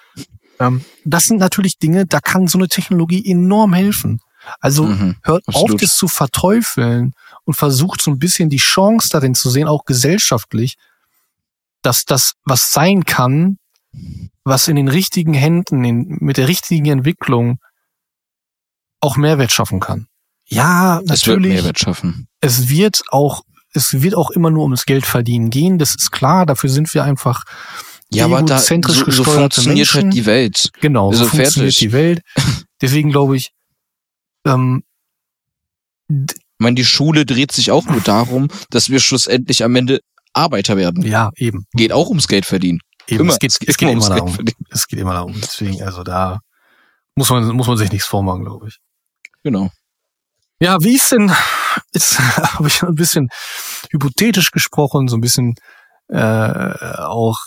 [SPEAKER 1] Ähm, das sind natürlich Dinge, da kann so eine Technologie enorm helfen. Also mhm, hört absolut. auf, das zu verteufeln und versucht so ein bisschen die Chance darin zu sehen, auch gesellschaftlich, dass das was sein kann, was in den richtigen Händen, in, mit der richtigen Entwicklung auch Mehrwert schaffen kann. Ja, natürlich. Es wird
[SPEAKER 2] Mehrwert schaffen.
[SPEAKER 1] Es wird auch, es wird auch immer nur ums Geld verdienen gehen. Das ist klar. Dafür sind wir einfach
[SPEAKER 2] ja, aber da so, so funktioniert halt Menschen. halt die Welt.
[SPEAKER 1] Genau, so, so funktioniert fertig. die Welt. Deswegen glaube ich, ähm,
[SPEAKER 2] ich meine, die Schule dreht sich auch nur darum, dass wir schlussendlich am Ende Arbeiter werden.
[SPEAKER 1] Ja, eben.
[SPEAKER 2] Geht auch ums Geld verdienen.
[SPEAKER 1] Eben, immer. Es geht, es geht immer darum. Es geht immer darum. Deswegen, also da muss man, muss man sich nichts vormachen, glaube ich.
[SPEAKER 2] Genau.
[SPEAKER 1] Ja, wie ist denn, jetzt habe ich ein bisschen hypothetisch gesprochen, so ein bisschen äh, auch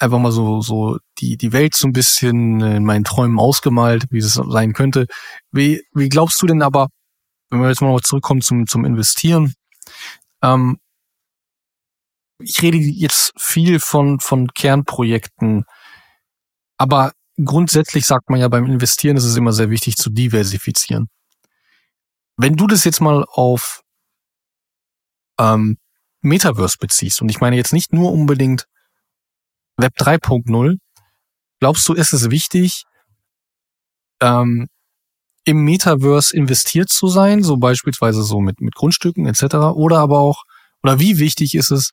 [SPEAKER 1] einfach mal so, so die, die Welt so ein bisschen in meinen Träumen ausgemalt, wie es sein könnte. Wie, wie glaubst du denn aber, wenn wir jetzt mal zurückkommen zum, zum Investieren, ähm, ich rede jetzt viel von, von Kernprojekten, aber grundsätzlich sagt man ja beim Investieren ist es immer sehr wichtig zu diversifizieren. Wenn du das jetzt mal auf ähm, Metaverse beziehst, und ich meine jetzt nicht nur unbedingt Web 3.0, glaubst du, ist es wichtig, ähm, im Metaverse investiert zu sein, so beispielsweise so mit, mit Grundstücken etc. Oder aber auch, oder wie wichtig ist es,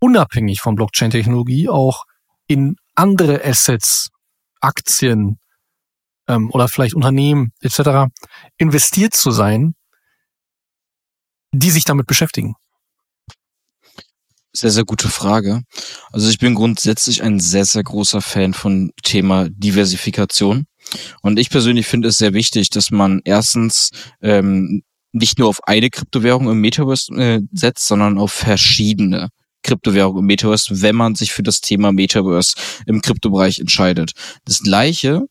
[SPEAKER 1] unabhängig von Blockchain-Technologie auch in andere Assets, Aktien ähm, oder vielleicht Unternehmen etc. investiert zu sein, die sich damit beschäftigen?
[SPEAKER 2] Sehr, sehr gute Frage. Also ich bin grundsätzlich ein sehr, sehr großer Fan von Thema Diversifikation. Und ich persönlich finde es sehr wichtig, dass man erstens ähm, nicht nur auf eine Kryptowährung im Metaverse äh, setzt, sondern auf verschiedene. Kryptowährung im Metaverse, wenn man sich für das Thema Metaverse im Kryptobereich entscheidet. Das gleiche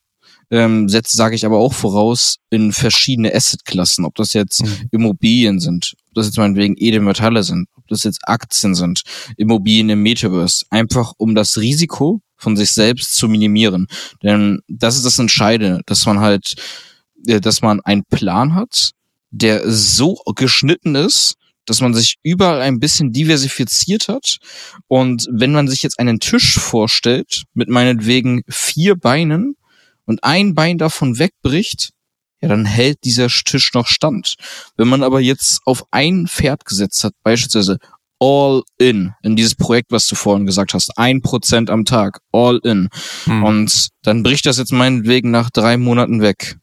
[SPEAKER 2] ähm, setzt, sage ich aber auch voraus, in verschiedene Assetklassen, ob das jetzt mhm. Immobilien sind, ob das jetzt meinetwegen Edelmetalle sind, ob das jetzt Aktien sind, Immobilien im Metaverse, einfach um das Risiko von sich selbst zu minimieren. Denn das ist das Entscheidende, dass man halt, äh, dass man einen Plan hat, der so geschnitten ist, dass man sich überall ein bisschen diversifiziert hat. Und wenn man sich jetzt einen Tisch vorstellt, mit meinetwegen vier Beinen und ein Bein davon wegbricht, ja, dann hält dieser Tisch noch stand. Wenn man aber jetzt auf ein Pferd gesetzt hat, beispielsweise all in, in dieses Projekt, was du vorhin gesagt hast, ein Prozent am Tag, all in. Hm. Und dann bricht das jetzt meinetwegen nach drei Monaten weg.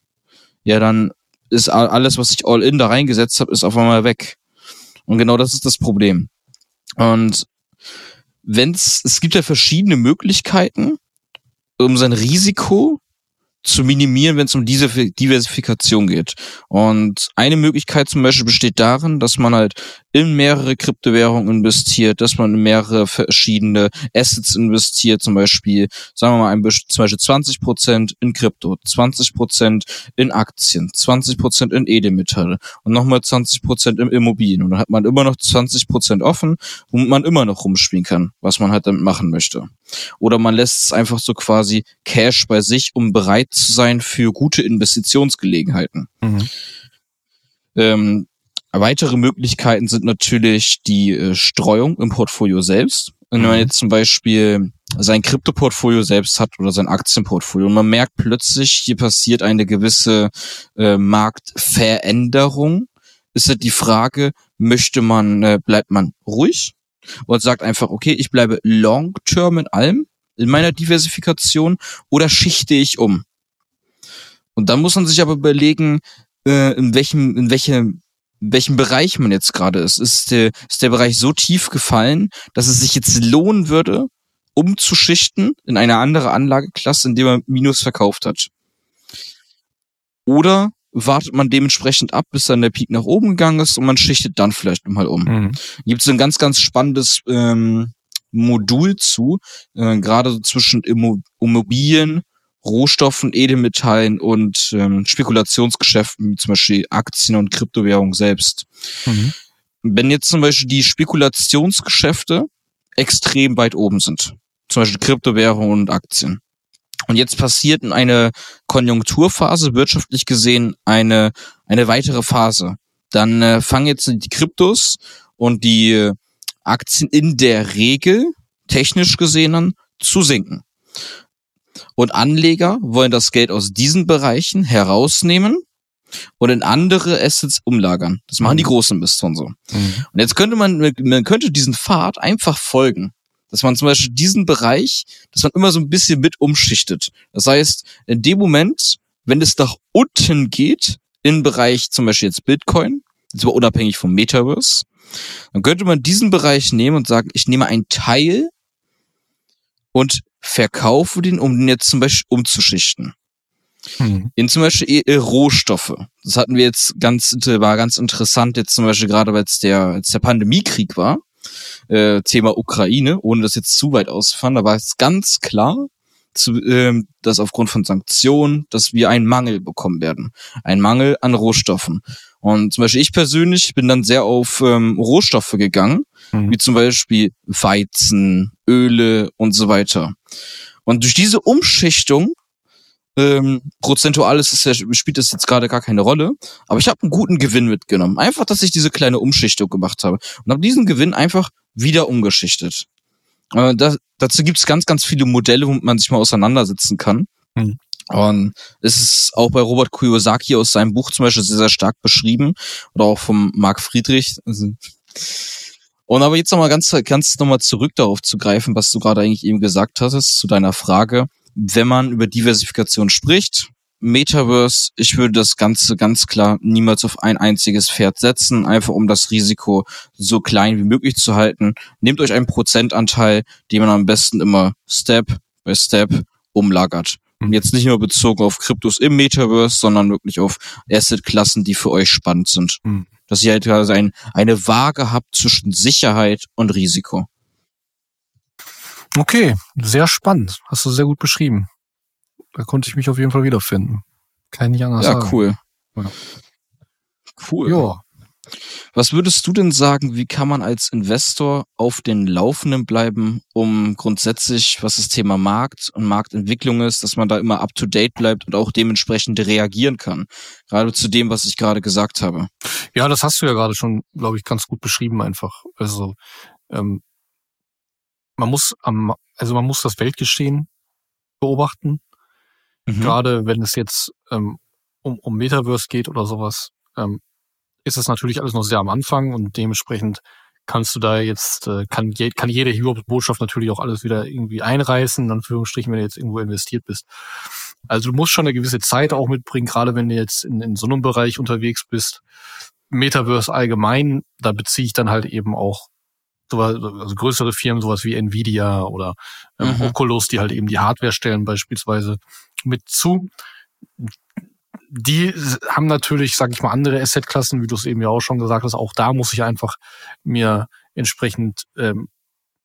[SPEAKER 2] Ja, dann ist alles, was ich all in da reingesetzt habe, ist auf einmal weg. Und genau das ist das Problem. Und wenn's, es gibt ja verschiedene Möglichkeiten, um sein Risiko zu minimieren, wenn es um diese Diversifikation geht. Und eine Möglichkeit zum Beispiel besteht darin, dass man halt in mehrere Kryptowährungen investiert, dass man in mehrere verschiedene Assets investiert, zum Beispiel, sagen wir mal, ein, zum Beispiel 20 Prozent in Krypto, 20 Prozent in Aktien, 20 Prozent in Edelmetalle und nochmal 20 Prozent in Immobilien. Und dann hat man immer noch 20 Prozent offen, womit man immer noch rumspielen kann, was man halt damit machen möchte. Oder man lässt es einfach so quasi Cash bei sich, um bereit zu sein für gute Investitionsgelegenheiten. Mhm. Ähm, weitere Möglichkeiten sind natürlich die äh, Streuung im Portfolio selbst. Wenn man mhm. jetzt zum Beispiel sein Kryptoportfolio selbst hat oder sein Aktienportfolio und man merkt plötzlich, hier passiert eine gewisse äh, Marktveränderung, ist halt die Frage, möchte man, äh, bleibt man ruhig und sagt einfach, okay, ich bleibe long-term in allem, in meiner Diversifikation oder schichte ich um? Und dann muss man sich aber überlegen, äh, in welchem, in welchem, in welchem Bereich man jetzt gerade ist. Ist der, ist der Bereich so tief gefallen, dass es sich jetzt lohnen würde, umzuschichten in eine andere Anlageklasse, indem man Minus verkauft hat? Oder wartet man dementsprechend ab, bis dann der Peak nach oben gegangen ist und man schichtet dann vielleicht nochmal um. Mhm. Gibt es ein ganz, ganz spannendes ähm, Modul zu, äh, gerade so zwischen Immobilien, Rohstoffen, Edelmetallen und ähm, Spekulationsgeschäften, wie zum Beispiel Aktien und Kryptowährung selbst. Mhm. Wenn jetzt zum Beispiel die Spekulationsgeschäfte extrem weit oben sind, zum Beispiel Kryptowährung und Aktien, und jetzt passiert in einer Konjunkturphase, wirtschaftlich gesehen, eine, eine weitere Phase, dann äh, fangen jetzt die Kryptos und die Aktien in der Regel, technisch gesehen, an, zu sinken. Und Anleger wollen das Geld aus diesen Bereichen herausnehmen und in andere Assets umlagern. Das machen mhm. die großen Investoren so. Mhm. Und jetzt könnte man, man könnte diesen Pfad einfach folgen. Dass man zum Beispiel diesen Bereich, dass man immer so ein bisschen mit umschichtet. Das heißt, in dem Moment, wenn es nach unten geht, im Bereich zum Beispiel jetzt Bitcoin, jetzt aber unabhängig vom Metaverse, dann könnte man diesen Bereich nehmen und sagen, ich nehme einen Teil und verkaufe den, um den jetzt zum Beispiel umzuschichten. Hm. In zum Beispiel äh, Rohstoffe. Das hatten wir jetzt ganz, war ganz interessant, jetzt zum Beispiel gerade, weil es der, als der Pandemiekrieg war, äh, Thema Ukraine, ohne das jetzt zu weit auszufahren, da war es ganz klar, zu, ähm, dass aufgrund von Sanktionen, dass wir einen Mangel bekommen werden. Ein Mangel an Rohstoffen. Und zum Beispiel ich persönlich bin dann sehr auf ähm, Rohstoffe gegangen, mhm. wie zum Beispiel Weizen, Öle und so weiter. Und durch diese Umschichtung ähm, prozentual ist es ja, spielt das jetzt gerade gar keine Rolle. Aber ich habe einen guten Gewinn mitgenommen. Einfach, dass ich diese kleine Umschichtung gemacht habe. Und habe diesen Gewinn einfach wieder umgeschichtet. Äh, das, dazu gibt es ganz, ganz viele Modelle, womit man sich mal auseinandersetzen kann. Mhm. Und es ist auch bei Robert Kiyosaki aus seinem Buch zum Beispiel sehr, sehr stark beschrieben. Oder auch vom Marc Friedrich. Also, und aber jetzt nochmal ganz, ganz nochmal zurück darauf zu greifen, was du gerade eigentlich eben gesagt hattest, zu deiner Frage wenn man über Diversifikation spricht, Metaverse, ich würde das Ganze ganz klar niemals auf ein einziges Pferd setzen, einfach um das Risiko so klein wie möglich zu halten. Nehmt euch einen Prozentanteil, den man am besten immer Step by Step umlagert. Und jetzt nicht nur bezogen auf Kryptos im Metaverse, sondern wirklich auf Assetklassen, die für euch spannend sind. Dass ihr halt also ein, eine Waage habt zwischen Sicherheit und Risiko.
[SPEAKER 1] Okay, sehr spannend. Hast du sehr gut beschrieben. Da konnte ich mich auf jeden Fall wiederfinden. Kann ich anders
[SPEAKER 2] ja,
[SPEAKER 1] sagen.
[SPEAKER 2] Cool. Ja, cool. Ja. Was würdest du denn sagen, wie kann man als Investor auf den Laufenden bleiben, um grundsätzlich, was das Thema Markt und Marktentwicklung ist, dass man da immer up to date bleibt und auch dementsprechend reagieren kann? Gerade zu dem, was ich gerade gesagt habe.
[SPEAKER 1] Ja, das hast du ja gerade schon, glaube ich, ganz gut beschrieben einfach. Also ähm, man muss am, also man muss das Weltgeschehen beobachten. Mhm. Gerade wenn es jetzt ähm, um, um Metaverse geht oder sowas, ähm, ist es natürlich alles noch sehr am Anfang und dementsprechend kannst du da jetzt, äh, kann, je, kann jede Botschaft natürlich auch alles wieder irgendwie einreißen, in Anführungsstrichen, wenn du jetzt irgendwo investiert bist. Also du musst schon eine gewisse Zeit auch mitbringen, gerade wenn du jetzt in, in so einem Bereich unterwegs bist. Metaverse allgemein, da beziehe ich dann halt eben auch sowas, also größere Firmen, sowas wie Nvidia oder ähm, mhm. Oculus, die halt eben die Hardware stellen beispielsweise mit zu. Die haben natürlich, sag ich mal, andere Assetklassen, wie du es eben ja auch schon gesagt hast. Auch da muss ich einfach mir entsprechend ähm,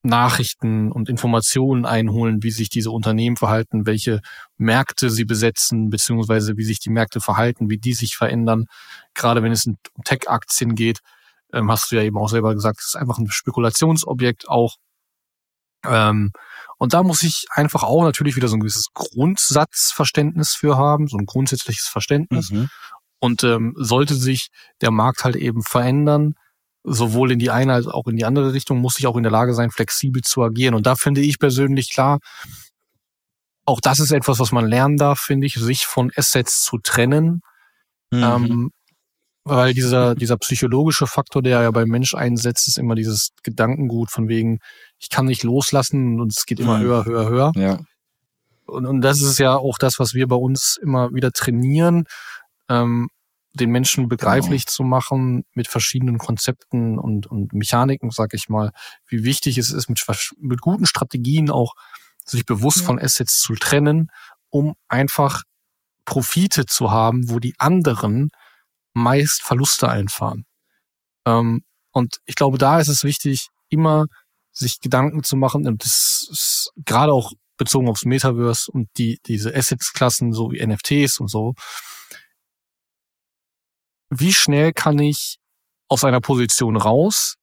[SPEAKER 1] Nachrichten und Informationen einholen, wie sich diese Unternehmen verhalten, welche Märkte sie besetzen, beziehungsweise wie sich die Märkte verhalten, wie die sich verändern. Gerade wenn es um Tech-Aktien geht, ähm, hast du ja eben auch selber gesagt, es ist einfach ein Spekulationsobjekt auch. Ähm, und da muss ich einfach auch natürlich wieder so ein gewisses Grundsatzverständnis für haben, so ein grundsätzliches Verständnis. Mhm. Und ähm, sollte sich der Markt halt eben verändern, sowohl in die eine als auch in die andere Richtung, muss ich auch in der Lage sein, flexibel zu agieren. Und da finde ich persönlich klar, auch das ist etwas, was man lernen darf, finde ich, sich von Assets zu trennen. Mhm. Ähm, weil dieser, dieser psychologische Faktor, der ja beim Mensch einsetzt, ist immer dieses Gedankengut von wegen, ich kann nicht loslassen und es geht immer mhm. höher, höher, höher.
[SPEAKER 2] Ja.
[SPEAKER 1] Und, und das ist ja auch das, was wir bei uns immer wieder trainieren, ähm, den Menschen begreiflich genau. zu machen mit verschiedenen Konzepten und, und Mechaniken, sag ich mal, wie wichtig es ist, mit, mit guten Strategien auch sich bewusst ja. von Assets zu trennen, um einfach Profite zu haben, wo die anderen meist Verluste einfahren. Ähm, und ich glaube, da ist es wichtig, immer sich Gedanken zu machen, und das ist gerade auch bezogen aufs Metaverse und die, diese Assets-Klassen, so wie NFTs und so. Wie schnell kann ich aus einer Position raus,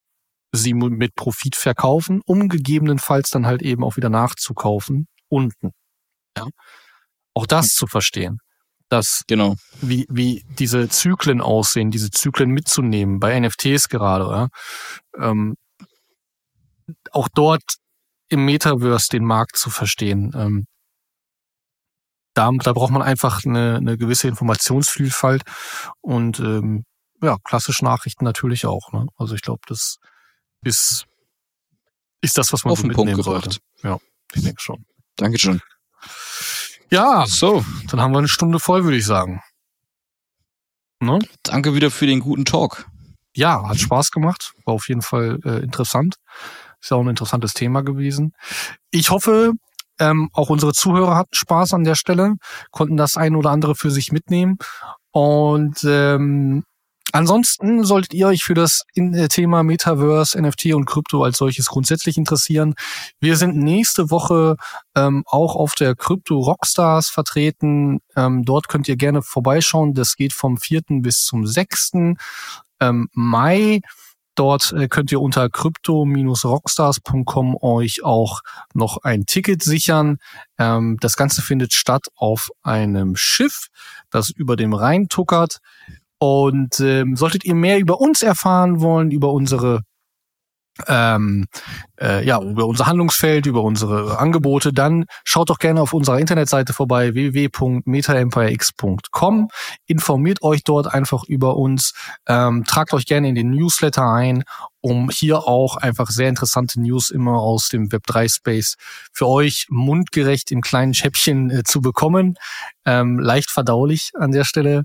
[SPEAKER 1] sie mit Profit verkaufen, um gegebenenfalls dann halt eben auch wieder nachzukaufen, unten. Ja? Auch das zu verstehen. Dass genau. wie, wie diese Zyklen aussehen, diese Zyklen mitzunehmen, bei NFTs gerade, ja? ähm, auch dort im Metaverse den Markt zu verstehen. Ähm, da, da braucht man einfach eine, eine gewisse Informationsvielfalt und ähm, ja, klassische Nachrichten natürlich auch. Ne? Also ich glaube, das ist, ist das, was man
[SPEAKER 2] Auf den mitnehmen Punkt sollte.
[SPEAKER 1] Ja, ich denke schon.
[SPEAKER 2] Dankeschön.
[SPEAKER 1] Ja, so, dann haben wir eine Stunde voll, würde ich sagen.
[SPEAKER 2] Ne? Danke wieder für den guten Talk.
[SPEAKER 1] Ja, hat Spaß gemacht. War auf jeden Fall äh, interessant. Ist ja auch ein interessantes Thema gewesen. Ich hoffe, ähm, auch unsere Zuhörer hatten Spaß an der Stelle, konnten das ein oder andere für sich mitnehmen. Und ähm, Ansonsten solltet ihr euch für das äh, Thema Metaverse, NFT und Krypto als solches grundsätzlich interessieren. Wir sind nächste Woche ähm, auch auf der Krypto Rockstars vertreten. Ähm, dort könnt ihr gerne vorbeischauen. Das geht vom 4. bis zum 6. Ähm, Mai. Dort äh, könnt ihr unter crypto-rockstars.com euch auch noch ein Ticket sichern. Ähm, das Ganze findet statt auf einem Schiff, das über dem Rhein tuckert. Und ähm, solltet ihr mehr über uns erfahren wollen, über unsere ähm, äh, ja, über unser Handlungsfeld, über unsere Angebote, dann schaut doch gerne auf unserer Internetseite vorbei, www.metaempirex.com. Informiert euch dort einfach über uns, ähm, tragt euch gerne in den Newsletter ein, um hier auch einfach sehr interessante News immer aus dem Web3-Space für euch mundgerecht in kleinen Schäppchen äh, zu bekommen. Ähm, leicht verdaulich an der Stelle.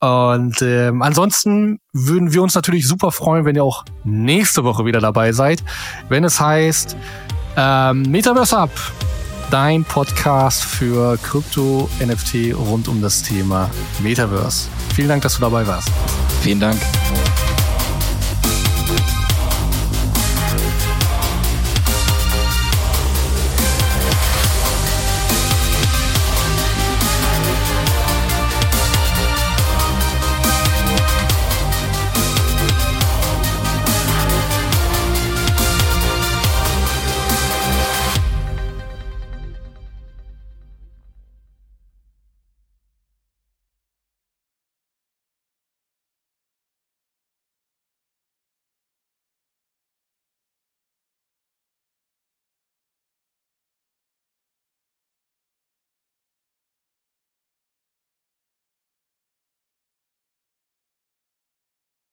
[SPEAKER 1] Und ähm, ansonsten würden wir uns natürlich super freuen, wenn ihr auch nächste Woche wieder dabei seid, wenn es heißt ähm, Metaverse Up, dein Podcast für Krypto, NFT rund um das Thema Metaverse. Vielen Dank, dass du dabei warst.
[SPEAKER 2] Vielen Dank.